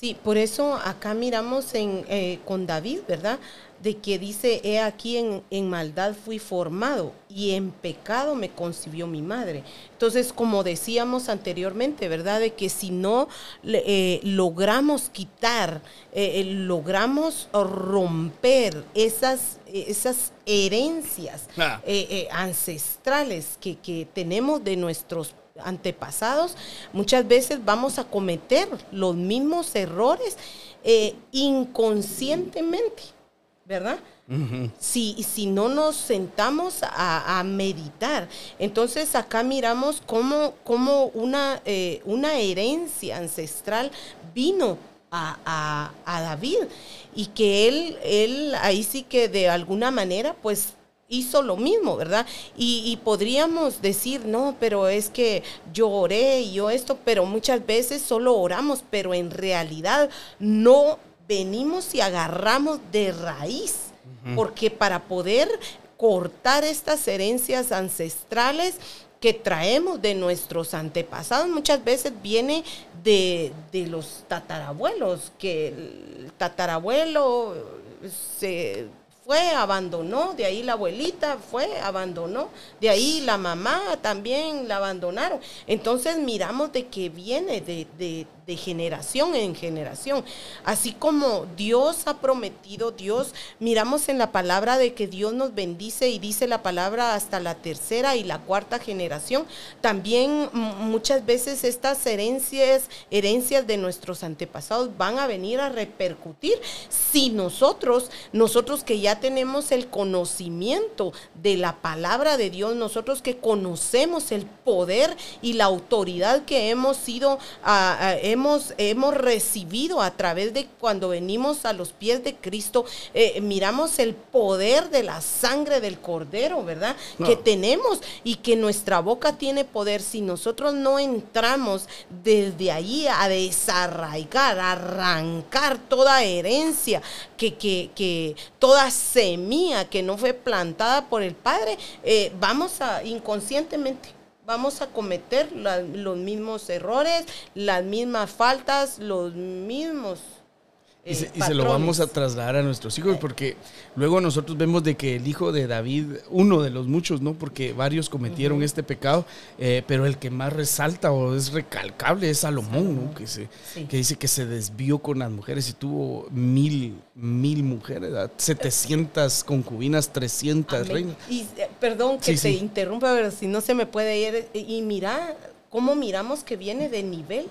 Sí, por eso acá miramos en, eh, con David, ¿verdad? De que dice, he aquí en, en maldad fui formado y en pecado me concibió mi madre. Entonces, como decíamos anteriormente, ¿verdad? De que si no eh, logramos quitar, eh, eh, logramos romper esas, esas herencias Ah. eh, ancestrales que, que tenemos de nuestros antepasados, muchas veces vamos a cometer los mismos errores eh, inconscientemente, ¿verdad? Si, si no nos sentamos a, a meditar. Entonces acá miramos cómo, cómo una, eh, una herencia ancestral vino a, a- a David y que él, él ahí sí que de alguna manera pues hizo lo mismo, ¿verdad? Y, y podríamos decir, no, pero es que yo oré y yo esto, pero muchas veces solo oramos, pero en realidad no venimos y agarramos de raíz, porque para poder cortar estas herencias ancestrales que traemos de nuestros antepasados muchas veces viene de, de los tatarabuelos, que el tatarabuelo se fue, abandonó, de ahí la abuelita fue, abandonó, de ahí la mamá también la abandonaron. Entonces miramos de que viene de, de, de generación en generación. Así como Dios ha prometido, Dios, miramos en la palabra de que Dios nos bendice y dice la palabra hasta la tercera y la cuarta generación. También muchas veces estas herencias, herencias de nuestros antepasados van a venir a repercutir si nosotros, nosotros que ya tenemos el conocimiento de la palabra de Dios, nosotros que conocemos el poder y la autoridad que hemos sido, uh, uh, hemos, recibido a través de cuando venimos a los pies de Cristo, eh, miramos el poder de la sangre del Cordero, ¿verdad? Que tenemos y que nuestra boca tiene poder. Si nosotros no entramos desde ahí a desarraigar, a arrancar toda herencia, que, que, toda semilla que no fue plantada por el Padre, eh, vamos a inconscientemente vamos a cometer los mismos errores, las mismas faltas, los mismos y, se, y se, lo vamos a trasladar a nuestros hijos porque luego nosotros vemos de que el hijo de David, uno de los muchos, ¿no? Porque varios cometieron uh -huh. este pecado, eh, pero el que más resalta o es recalcable es Salomón, ¿no? Que, se, sí. que dice que se desvió con las mujeres y tuvo mil, mil mujeres, 700 concubinas, 300 Amén. reinas. Y eh, perdón que sí, te sí. interrumpa, pero si no se me puede ir, y mira cómo miramos que viene de nivel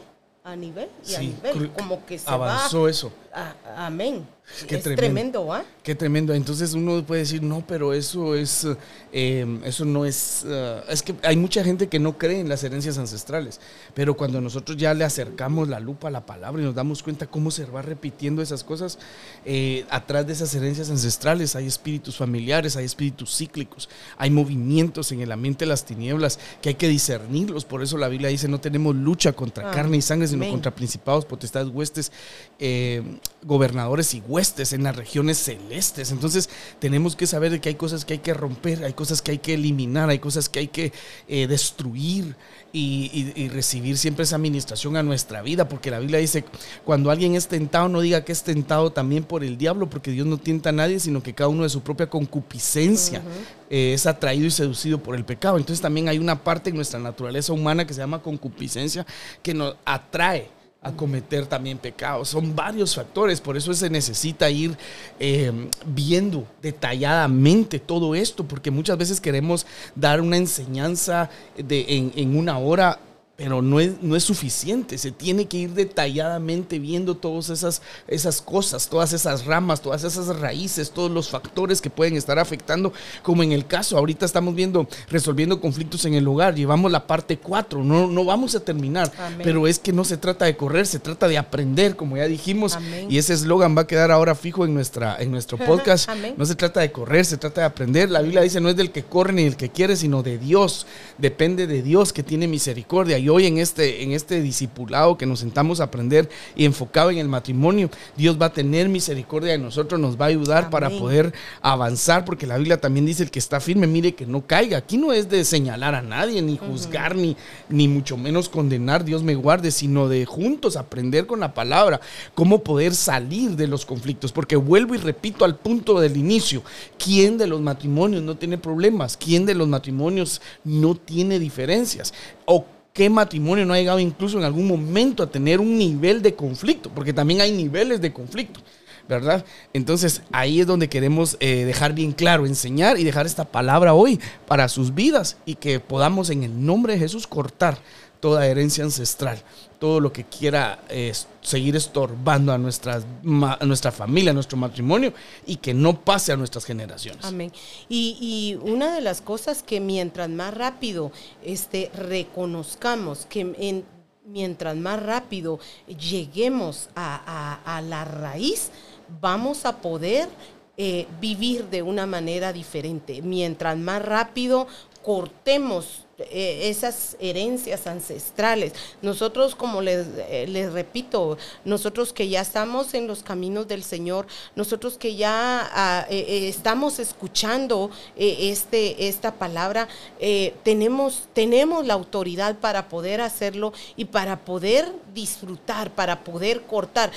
a nivel y a nivel, como que se avanzó va eso. A, amén. Qué es tremendo, tremendo, ¿ah? Qué tremendo. Entonces uno puede decir, no, pero eso es, eh, eso no es, uh, es que hay mucha gente que no cree en las herencias ancestrales, pero cuando nosotros ya le acercamos la lupa a la palabra y nos damos cuenta cómo se va repitiendo esas cosas, eh, atrás de esas herencias ancestrales hay espíritus familiares, hay espíritus cíclicos, hay movimientos en el ambiente de las tinieblas que hay que discernirlos. Por eso la Biblia dice, no tenemos lucha contra ah, carne y sangre, sino contra principados, potestades, huestes, eh, gobernadores y huestes en las regiones celestes. Entonces tenemos que saber que hay cosas que hay que romper, hay cosas que hay que eliminar, hay cosas que hay que eh, destruir y, y, y, recibir siempre esa administración a nuestra vida, porque la Biblia dice, cuando alguien es tentado, no diga que es tentado también por el diablo, porque Dios no tienta a nadie, sino que cada uno de su propia concupiscencia uh -huh. eh, es atraído y seducido por el pecado. Entonces también hay una parte en nuestra naturaleza humana que se llama concupiscencia, que nos atrae a cometer también pecados. Son varios factores, por eso se necesita ir eh, viendo detalladamente todo esto, porque muchas veces queremos dar una enseñanza de, en, en una hora pero no es, no es suficiente, se tiene que ir detalladamente viendo todas esas, esas cosas, todas esas ramas, todas esas raíces, todos los factores que pueden estar afectando, como en el caso, ahorita estamos viendo, resolviendo conflictos en el hogar, llevamos la parte 4, no, no vamos a terminar, Amén. pero es que no se trata de correr, se trata de aprender, como ya dijimos, Amén. y ese eslogan va a quedar ahora fijo en, nuestra, en nuestro podcast, no se trata de correr, se trata de aprender, la Biblia dice no es del que corre ni del que quiere, sino de Dios, depende de Dios que tiene misericordia, y hoy en este, en este discipulado que nos sentamos a aprender y enfocado en el matrimonio, Dios va a tener misericordia de nosotros, nos va a ayudar Amén. para poder avanzar, porque la Biblia también dice el que está firme, mire que no caiga. Aquí no es de señalar a nadie, ni juzgar, uh -huh. ni, ni mucho menos condenar, Dios me guarde, sino de juntos aprender con la palabra cómo poder salir de los conflictos, porque vuelvo y repito al punto del inicio, ¿quién de los matrimonios no tiene problemas? ¿Quién de los matrimonios no tiene diferencias? ¿O qué matrimonio no ha llegado incluso en algún momento a tener un nivel de conflicto, porque también hay niveles de conflicto. ¿verdad? Entonces ahí es donde queremos eh, dejar bien claro, enseñar y dejar esta palabra hoy para sus vidas y que podamos en el nombre de Jesús cortar toda herencia ancestral, todo lo que quiera eh, seguir estorbando a, nuestra familia, a nuestro matrimonio y que no pase a nuestras generaciones. Amén. Y, y, una de las cosas que mientras más rápido este, reconozcamos que en, mientras más rápido lleguemos a, a, a la raíz, vamos a poder eh, vivir de una manera diferente. Mientras más rápido cortemos eh, esas herencias ancestrales. Nosotros, como les, eh, les, repito, nosotros que ya estamos en los caminos del Señor, nosotros que ya ah, eh, estamos escuchando este, esta palabra, tenemos, tenemos la autoridad para poder hacerlo y para poder disfrutar, para poder cortar.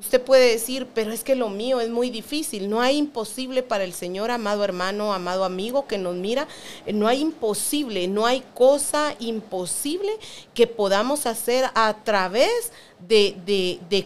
Usted puede decir, pero es que lo mío es muy difícil. No hay imposible para el Señor, amado hermano, amado amigo que nos mira. No hay imposible, no hay cosa imposible que podamos hacer a través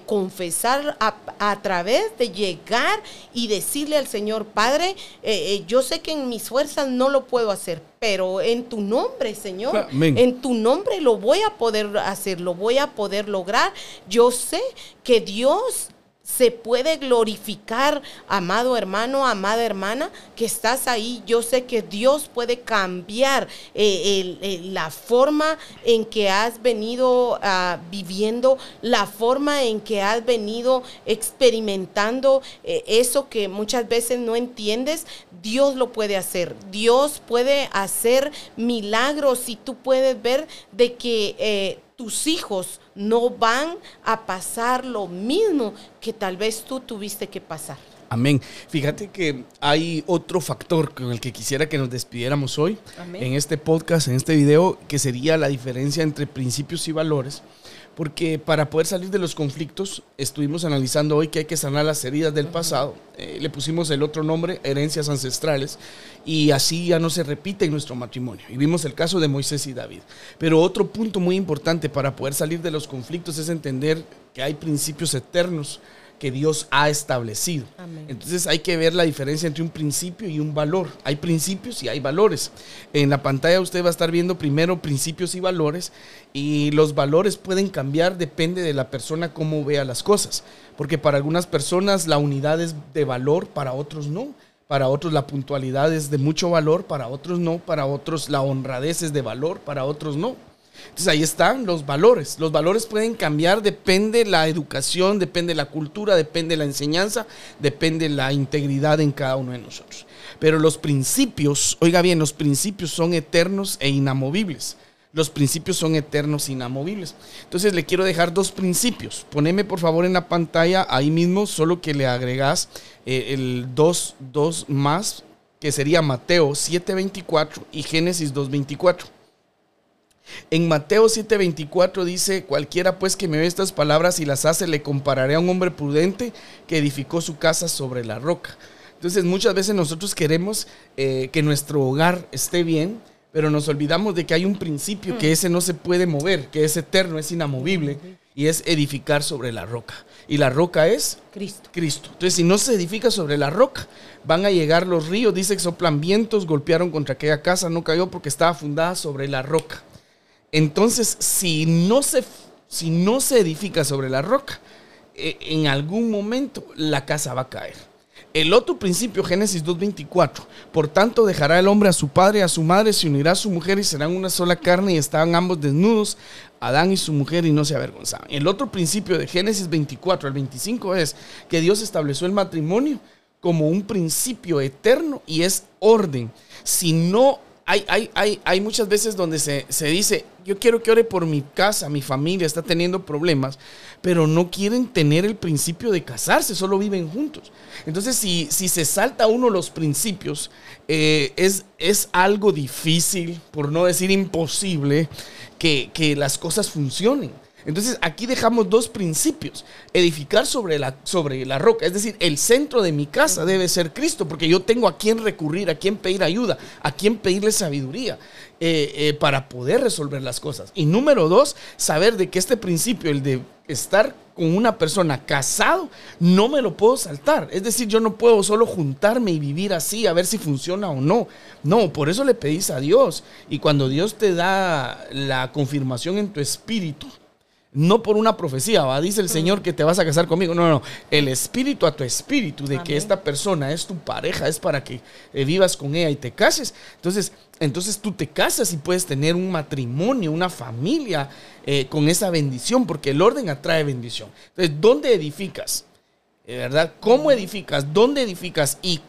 confesar, a, través de llegar y decirle al Señor, Padre, eh, eh, yo sé que en mis fuerzas no lo puedo hacer, pero en tu nombre, Señor, en tu nombre lo voy a poder hacer, lo voy a poder lograr. Yo sé que Dios se puede glorificar, amado hermano, amada hermana, que estás ahí. Yo sé que Dios puede cambiar eh, la forma en que has venido ah, viviendo, la forma en que has venido experimentando eh, eso que muchas veces no entiendes. Dios lo puede hacer. Dios puede hacer milagros y tú puedes ver de que eh, tus hijos no van a pasar lo mismo que tal vez tú tuviste que pasar. Amén. Fíjate que hay otro factor con el que quisiera que nos despidiéramos hoy en este podcast, en este video, que sería la diferencia entre principios y valores porque para poder salir de los conflictos estuvimos analizando hoy que hay que sanar las heridas del pasado. Eh, le pusimos el otro nombre, herencias ancestrales, y así ya no se repite en nuestro matrimonio. Y vimos el caso de Moisés y David. Pero otro punto muy importante para poder salir de los conflictos es entender que hay principios eternos que Dios ha establecido. Entonces hay que ver la diferencia entre un principio y un valor. Hay principios y hay valores. En la pantalla usted va a estar viendo primero principios y valores y los valores pueden cambiar, depende de la persona cómo vea las cosas. Porque para algunas personas la unidad es de valor, para otros no. Para otros la puntualidad es de mucho valor, para otros no. Para otros la honradez es de valor, para otros no. Entonces ahí están los valores. Los valores pueden cambiar, depende la educación, depende la cultura, depende la enseñanza, depende la integridad en cada uno de nosotros. Pero los principios, oiga bien, los principios son eternos e inamovibles. Los principios son eternos e inamovibles. Entonces le quiero dejar dos principios. Poneme por favor en la pantalla ahí mismo, solo que le agregas eh, el 2, 2 más, que sería Mateo 7.24 y Génesis 2.24. En Mateo 7:24 dice, cualquiera pues que me ve estas palabras y las hace, le compararé a un hombre prudente que edificó su casa sobre la roca. Entonces muchas veces nosotros queremos eh, que nuestro hogar esté bien, pero nos olvidamos de que hay un principio, que mm. ese no se puede mover, que es eterno, es inamovible, y es edificar sobre la roca. Y la roca es Cristo. Cristo. Entonces, si no se edifica sobre la roca, van a llegar los ríos, dice que soplan vientos, golpearon contra aquella casa, no cayó porque estaba fundada sobre la roca. Entonces, si no se, si no se edifica sobre la roca, eh, en algún momento la casa va a caer. El otro principio, Génesis 2.24, por tanto dejará el hombre a su padre y a su madre, se unirá a su mujer y serán una sola carne y estaban ambos desnudos, Adán y su mujer, y no se avergonzaban. El otro principio de Génesis 24 al 25 es que Dios estableció el matrimonio como un principio eterno y es orden. Si no hay, hay, hay, muchas veces donde se, se, dice, yo quiero que ore por mi casa, mi familia está teniendo problemas, pero no quieren tener el principio de casarse, solo viven juntos. Entonces, si, si se salta uno los principios, eh, es, es algo difícil, por no decir imposible, que, que las cosas funcionen. Entonces aquí dejamos dos principios. Edificar sobre la, sobre la roca, es decir, el centro de mi casa debe ser Cristo, porque yo tengo a quién recurrir, a quién pedir ayuda, a quién pedirle sabiduría eh, eh, para poder resolver las cosas. Y número dos, saber de que este principio, el de estar con una persona casado, no me lo puedo saltar. Es decir, yo no puedo solo juntarme y vivir así a ver si funciona o no. No, por eso le pedís a Dios. Y cuando Dios te da la confirmación en tu espíritu, no por una profecía, ¿va? dice el Señor que te vas a casar conmigo. No, no, el espíritu a tu espíritu de que esta persona es tu pareja, es para que eh, vivas con ella y te cases. Entonces, entonces tú te casas y puedes tener un matrimonio, una familia eh, con esa bendición, porque el orden atrae bendición. Entonces, ¿dónde edificas? ¿Verdad? ¿Cómo edificas? ¿Dónde edificas? ¿Y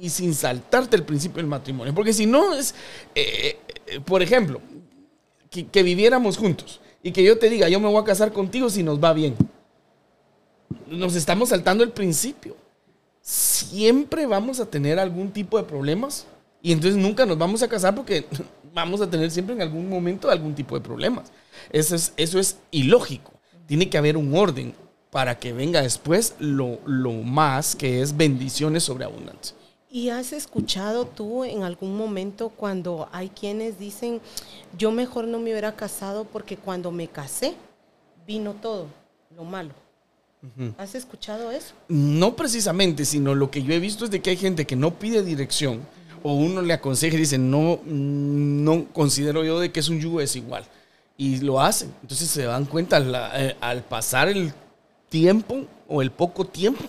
y sin saltarte el principio del matrimonio. Porque si no es, eh, eh, por ejemplo, que, que viviéramos juntos y que yo te diga, yo me voy a casar contigo si nos va bien. Nos estamos saltando el principio. Siempre vamos a tener algún tipo de problemas y entonces nunca nos vamos a casar porque vamos a tener siempre en algún momento algún tipo de problemas. Eso es, eso es ilógico. Tiene que haber un orden para que venga después lo, lo más que es bendiciones sobre abundancia. ¿Y has escuchado tú en algún momento cuando hay quienes dicen, yo mejor no me hubiera casado porque cuando me casé vino todo lo malo? ¿Has escuchado eso? No precisamente, sino lo que yo he visto es de que hay gente que no pide dirección o uno le aconseja y dice, no, no considero yo de que es un yugo desigual. Y lo hacen. Entonces se dan cuenta eh, al pasar el tiempo o el poco tiempo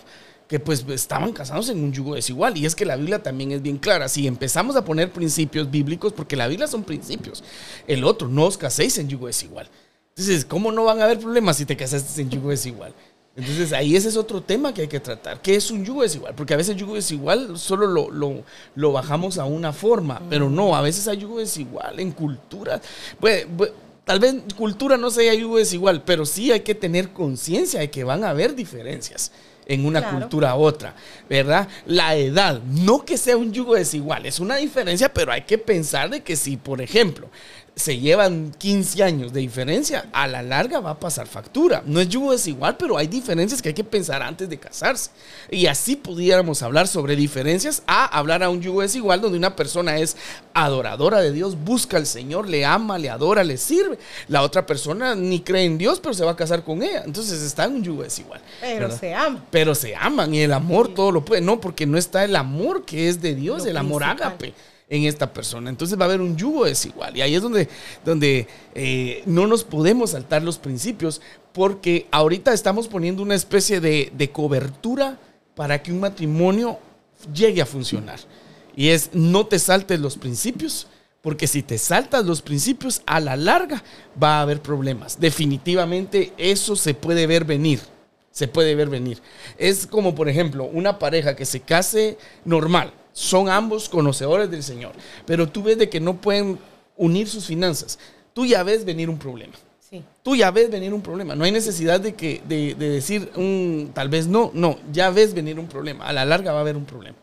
que pues estaban casados en un yugo desigual. Y es que la Biblia también es bien clara. Si empezamos a poner principios bíblicos, porque la Biblia son principios, el otro, no os caséis en yugo desigual. Entonces, ¿cómo no van a haber problemas si te casaste en yugo desigual? Entonces ahí ese es otro tema que hay que tratar. ¿Qué es un yugo desigual? Porque a veces el yugo desigual solo lo, lo, lo bajamos a una forma, pero no, a veces hay yugo desigual en cultura. Pues, pues, tal vez cultura no sea yugo desigual, pero sí hay que tener conciencia de que van a haber diferencias en una cultura a otra, ¿verdad? La edad, no que sea un yugo desigual, es una diferencia, pero hay que pensar de que si, por ejemplo, se llevan 15 años de diferencia, a la larga va a pasar factura. No es yugo desigual, pero hay diferencias que hay que pensar antes de casarse. Y así pudiéramos hablar sobre diferencias a hablar a un yugo desigual donde una persona es adoradora de Dios, busca al Señor, le ama, le adora, le sirve. La otra persona ni cree en Dios, pero se va a casar con ella. Entonces está en un yugo desigual. Pero se aman. Pero se aman y el amor todo lo puede. No, porque no está el amor que es de Dios, el amor ágape en esta persona. Entonces va a haber un yugo desigual. Y ahí es donde, donde eh, no nos podemos saltar los principios, porque ahorita estamos poniendo una especie de, de cobertura para que un matrimonio llegue a funcionar. Y es no te saltes los principios, porque si te saltas los principios, a la larga va a haber problemas. Definitivamente eso se puede ver venir. Se puede ver venir. Es como, por ejemplo, una pareja que se case normal, son ambos conocedores del Señor, pero tú ves de que no pueden unir sus finanzas. Tú ya ves venir un problema. Sí. Tú ya ves venir un problema. No hay necesidad de, que, de, decir un, tal vez no, no, ya ves venir un problema. A la larga va a haber un problema.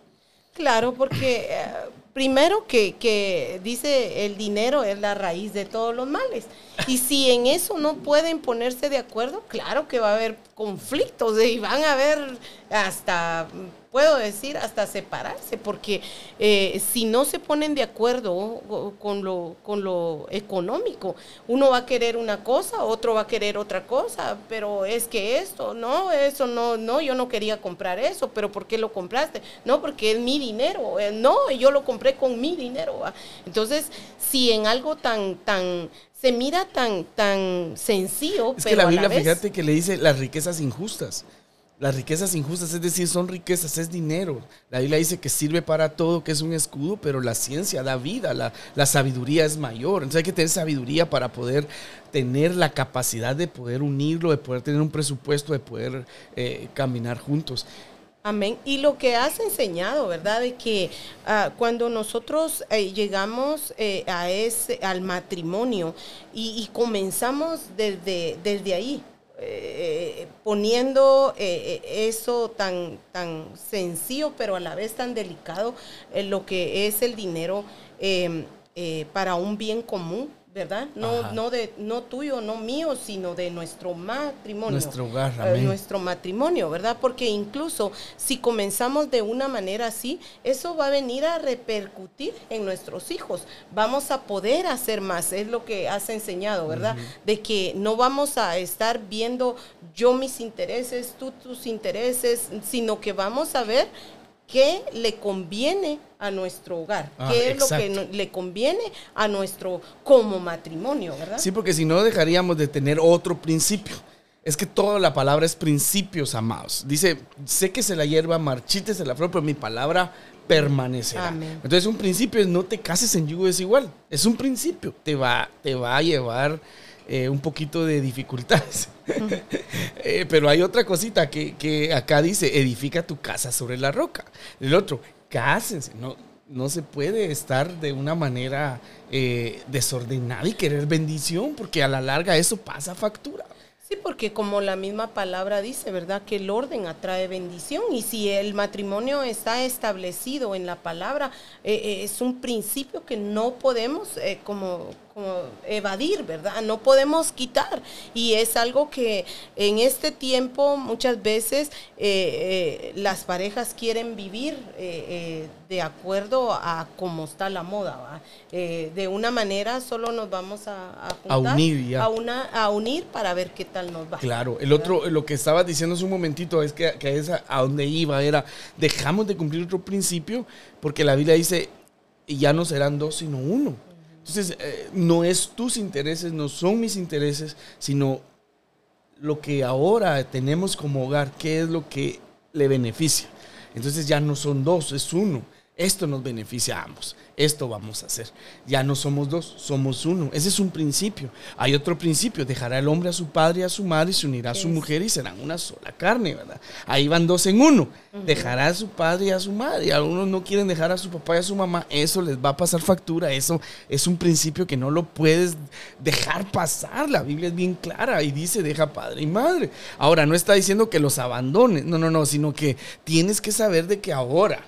Claro, porque eh, primero que, que, dice el dinero es la raíz de todos los males. Y si en eso no pueden ponerse de acuerdo, claro que va a haber conflictos y van a haber hasta puedo decir hasta separarse, porque eh, si no se ponen de acuerdo con lo, con lo económico, uno va a querer una cosa, otro va a querer otra cosa, pero es que esto, no, eso no, no, yo no quería comprar eso, pero ¿por qué lo compraste? No, porque es mi dinero, eh, no, yo lo compré con mi dinero. Entonces, si en algo tan, tan, se mira tan, tan sencillo. Es que la Biblia, fíjate que le dice las riquezas injustas. Las riquezas injustas, es decir, son riquezas, es dinero. La Biblia dice que sirve para todo, que es un escudo, pero la ciencia da vida, la, la sabiduría es mayor. Entonces hay que tener sabiduría para poder tener la capacidad de poder unirlo, de poder tener un presupuesto, de poder eh, caminar juntos. Amén. Y lo que has enseñado, ¿verdad? De que uh, cuando nosotros eh, llegamos eh, a ese, al matrimonio y, y comenzamos desde, desde ahí, eh, poniendo eh, eso tan, tan sencillo, pero a la vez tan delicado, en lo que es el dinero em, eh, para un bien común, ¿verdad? No, no, de, no tuyo, no mío, sino de nuestro matrimonio. Nuestro hogar, eh, nuestro matrimonio, ¿verdad? Porque incluso si comenzamos de una manera así, eso va a venir a repercutir en nuestros hijos. Vamos a poder hacer más, es lo que has enseñado, ¿verdad? De que no vamos a estar viendo yo mis intereses, tú tus intereses, sino que vamos a ver qué le conviene a nuestro hogar, ah, qué es lo que le conviene a nuestro como matrimonio, ¿verdad? Sí, porque si no dejaríamos de tener otro principio. Es que toda la palabra es principios, amados. Dice, sé que se la hierba marchítese la flor, pero mi palabra permanecerá. Entonces un principio es no te cases en yugo desigual. Es un principio. Te va, te va a llevar eh, un poquito de dificultades. Eh, pero hay otra cosita que, que, acá dice, edifica tu casa sobre la roca. El otro, cásense, no, no se puede estar de una manera eh, desordenada y querer bendición, porque a la larga eso pasa factura. Sí, porque como la misma palabra dice, ¿verdad? Que el orden atrae bendición y si el matrimonio está establecido en la palabra, eh, es un principio que no podemos eh, como, evadir, ¿verdad? No podemos quitar. Y es algo que en este tiempo muchas veces las parejas quieren vivir de acuerdo a cómo está la moda, de una manera solo nos vamos a, unir, A, una, a unir para ver qué tal Claro, el otro, lo que estaba diciendo hace un momentito es que, que a, a donde iba era, dejamos de cumplir otro principio porque la Biblia dice, ya no serán dos, sino uno. Entonces, eh, no es tus intereses, no son mis intereses, sino lo que ahora tenemos como hogar, qué es lo que le beneficia. Entonces ya no son dos, es uno. Esto nos beneficia a ambos. Esto vamos a hacer. Ya no somos dos, somos uno. Ese es un principio. Hay otro principio. Dejará el hombre a su padre y a su madre y se unirá a su mujer y serán una sola carne, ¿verdad? Ahí van dos en uno. Dejará a su padre y a su madre. Y algunos no quieren dejar a su papá y a su mamá. Eso les va a pasar factura. Eso es un principio que no lo puedes dejar pasar. La Biblia es bien clara y dice deja padre y madre. Ahora, no está diciendo que los abandones. No, no, no. Sino que tienes que saber de que ahora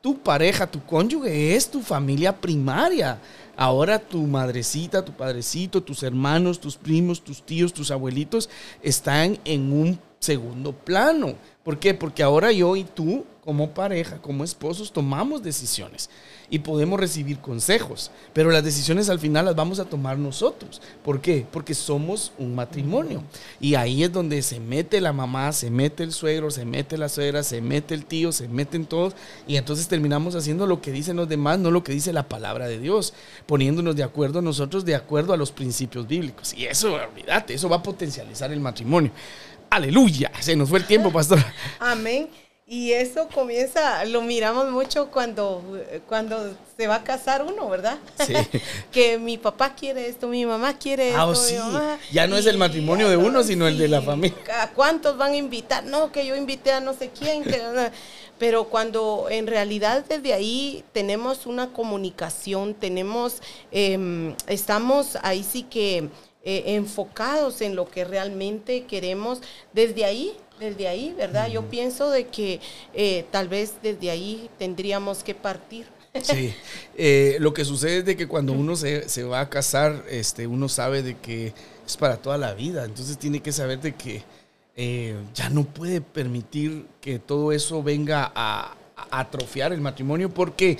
tu pareja, tu cónyuge es tu familia primaria. Ahora tu madrecita, tu padrecito, tus hermanos, tus primos, tus tíos, tus abuelitos están en un segundo plano. ¿Por qué? Porque ahora yo y tú, como pareja, como esposos, tomamos decisiones y podemos recibir consejos, pero las decisiones al final las vamos a tomar nosotros. ¿Por qué? Porque somos un matrimonio. Y ahí es donde se mete la mamá, se mete el suegro, se mete la suegra, se mete el tío, se meten todos, y entonces terminamos haciendo lo que dicen los demás, no lo que dice la palabra de Dios, poniéndonos de acuerdo nosotros de acuerdo a los principios bíblicos. Y eso, olvídate, eso va a potencializar el matrimonio. Aleluya, se nos fue el tiempo, pastor. Amén. Y eso comienza, lo miramos mucho cuando, cuando se va a casar uno, ¿verdad? Sí. que mi papá quiere esto, mi mamá quiere ah, esto. Oh, sí. ya no es el matrimonio de uno, sino el de la familia. ¿A cuántos van a invitar? No, que yo invité a no sé quién. pero cuando en realidad desde ahí tenemos una comunicación, tenemos, em, estamos ahí sí que eh, enfocados en lo que realmente queremos, desde ahí desde ahí, ¿verdad? Yo pienso de que eh, tal vez desde ahí tendríamos que partir. Sí, eh, lo que sucede es de que cuando uno se, va a casar, este, uno sabe de que es para toda la vida, entonces tiene que saber de que eh, ya no puede permitir que todo eso venga a, atrofiar el matrimonio porque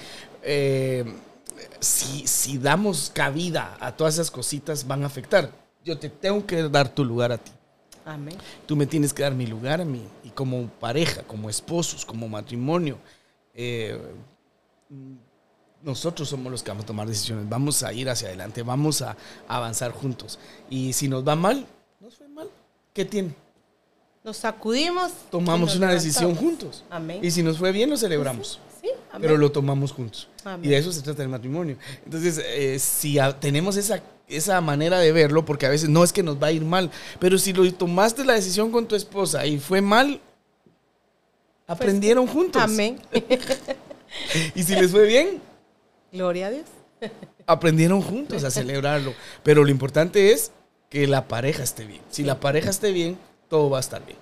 si, si damos cabida a todas esas cositas van a afectar. Yo te tengo que dar tu lugar a ti. Tú me tienes que dar mi lugar a mí. Y como pareja, como esposos, como matrimonio, eh, nosotros somos los que vamos a tomar decisiones. Vamos a ir hacia adelante, vamos a avanzar juntos. Y si nos va mal, nos fue mal. ¿Qué tiene? Nos sacudimos. Tomamos una decisión juntos. Y si nos fue bien, lo celebramos. Pero lo tomamos juntos. Y de eso se trata el matrimonio. Entonces, eh, si tenemos esa esa manera de verlo, porque a veces no es que nos va a ir mal, pero si lo tomaste la decisión con tu esposa y fue mal, aprendieron juntos. Amén. y si les fue bien, gloria a Dios. aprendieron juntos a celebrarlo. Pero lo importante es que la pareja esté bien. Si la pareja esté bien, todo va a estar bien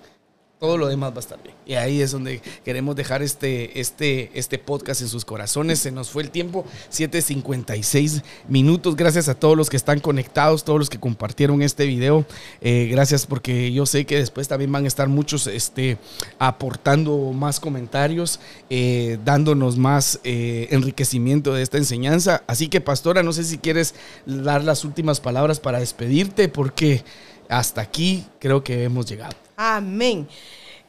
todo lo demás va a estar bien. Y ahí es donde queremos dejar este, este, este podcast en sus corazones. Se nos fue el tiempo, 7.56 minutos. Gracias a todos los que están conectados, todos los que compartieron este video. Eh, gracias porque yo sé que después también van a estar muchos este, aportando más comentarios, eh, dándonos más eh, enriquecimiento de esta enseñanza. Así que, pastora, no sé si quieres dar las últimas palabras para despedirte porque hasta aquí creo que hemos llegado. Amén.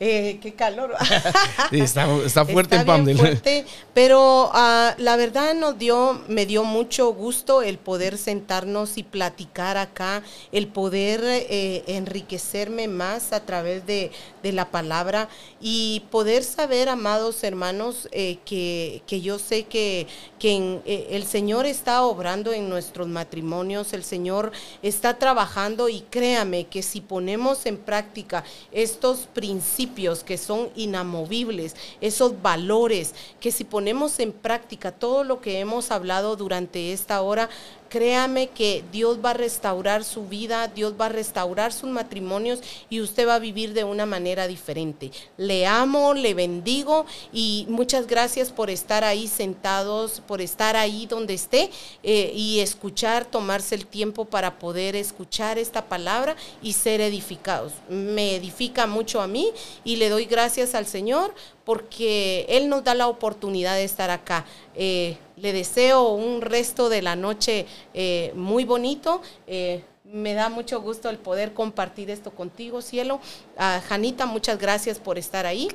Eh, qué calor. está, fuerte está en fuerte, pero ah, la verdad nos dio, me dio mucho gusto el poder sentarnos y platicar acá, el poder eh, enriquecerme más a través de, la palabra y poder saber, amados hermanos, eh, que, que, yo sé que, que eh, el Señor está obrando en nuestros matrimonios, el Señor está trabajando y créame que si ponemos en práctica estos principios que son inamovibles, esos valores, que si ponemos en práctica todo lo que hemos hablado durante esta hora, créame que Dios va a restaurar su vida, Dios va a restaurar sus matrimonios y usted va a vivir de una manera diferente. Le amo, le bendigo y muchas gracias por estar ahí sentados, por estar ahí donde esté eh, y escuchar, tomarse el tiempo para poder escuchar esta palabra y ser edificados. Me edifica mucho a mí y le doy gracias al Señor porque Él nos da la oportunidad de estar acá. Eh, le deseo un resto de la noche eh, muy bonito. Eh, me da mucho gusto el poder compartir esto contigo, cielo. A Janita, muchas gracias por estar ahí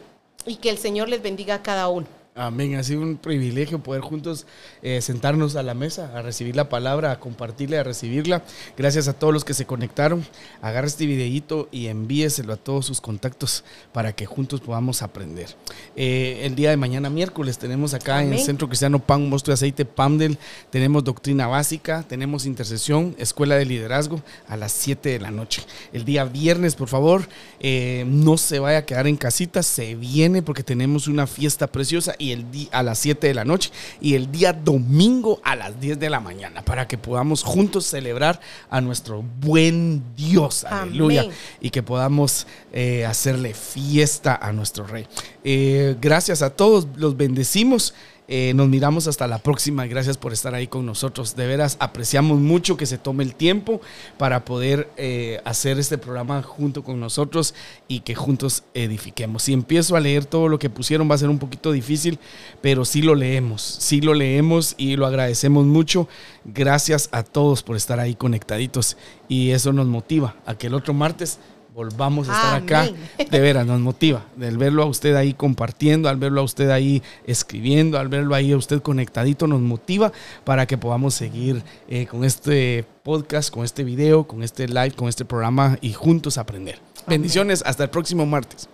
y que el Señor les bendiga a cada uno. Amén. Ha sido un privilegio poder juntos eh, sentarnos a la mesa, a recibir la palabra, a compartirla, a recibirla. Gracias a todos los que se conectaron. Agarra este videíto y envíeselo a todos sus contactos para que juntos podamos aprender. Eh, el día de mañana, miércoles, tenemos acá en el Centro Cristiano Pan, Monstruo de Aceite, PAMDEL. Tenemos doctrina básica, tenemos intercesión, escuela de liderazgo a las 7 de la noche. El día viernes, por favor, eh, no se vaya a quedar en casita, se viene porque tenemos una fiesta preciosa y el día a las 7 de la noche y el día domingo a las 10 de la mañana para que podamos juntos celebrar a nuestro buen Dios, aleluya, y que podamos eh, hacerle fiesta a nuestro rey. Eh, gracias a todos, los bendecimos. Eh, nos miramos hasta la próxima. Gracias por estar ahí con nosotros. De veras, apreciamos mucho que se tome el tiempo para poder eh, hacer este programa junto con nosotros y que juntos edifiquemos. Si empiezo a leer todo lo que pusieron va a ser un poquito difícil, pero sí lo leemos, sí lo leemos y lo agradecemos mucho. Gracias a todos por estar ahí conectaditos y eso nos motiva a que el otro martes volvamos a estar acá. De veras, nos motiva. Del verlo a usted ahí compartiendo, al verlo a usted ahí escribiendo, al verlo ahí a usted conectadito, nos motiva para que podamos seguir eh, con este podcast, con este video, con este live, con este programa y juntos aprender. Bendiciones, hasta el próximo martes.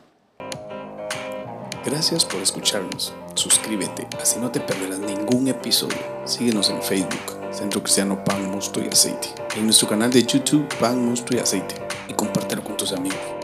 Gracias por escucharnos. Suscríbete, así no te perderás ningún episodio. Síguenos en Facebook, Centro Cristiano Pan, Mosto y Aceite. En nuestro canal de YouTube, Pan, Mosto y Aceite. Y compártelo con tus amigos.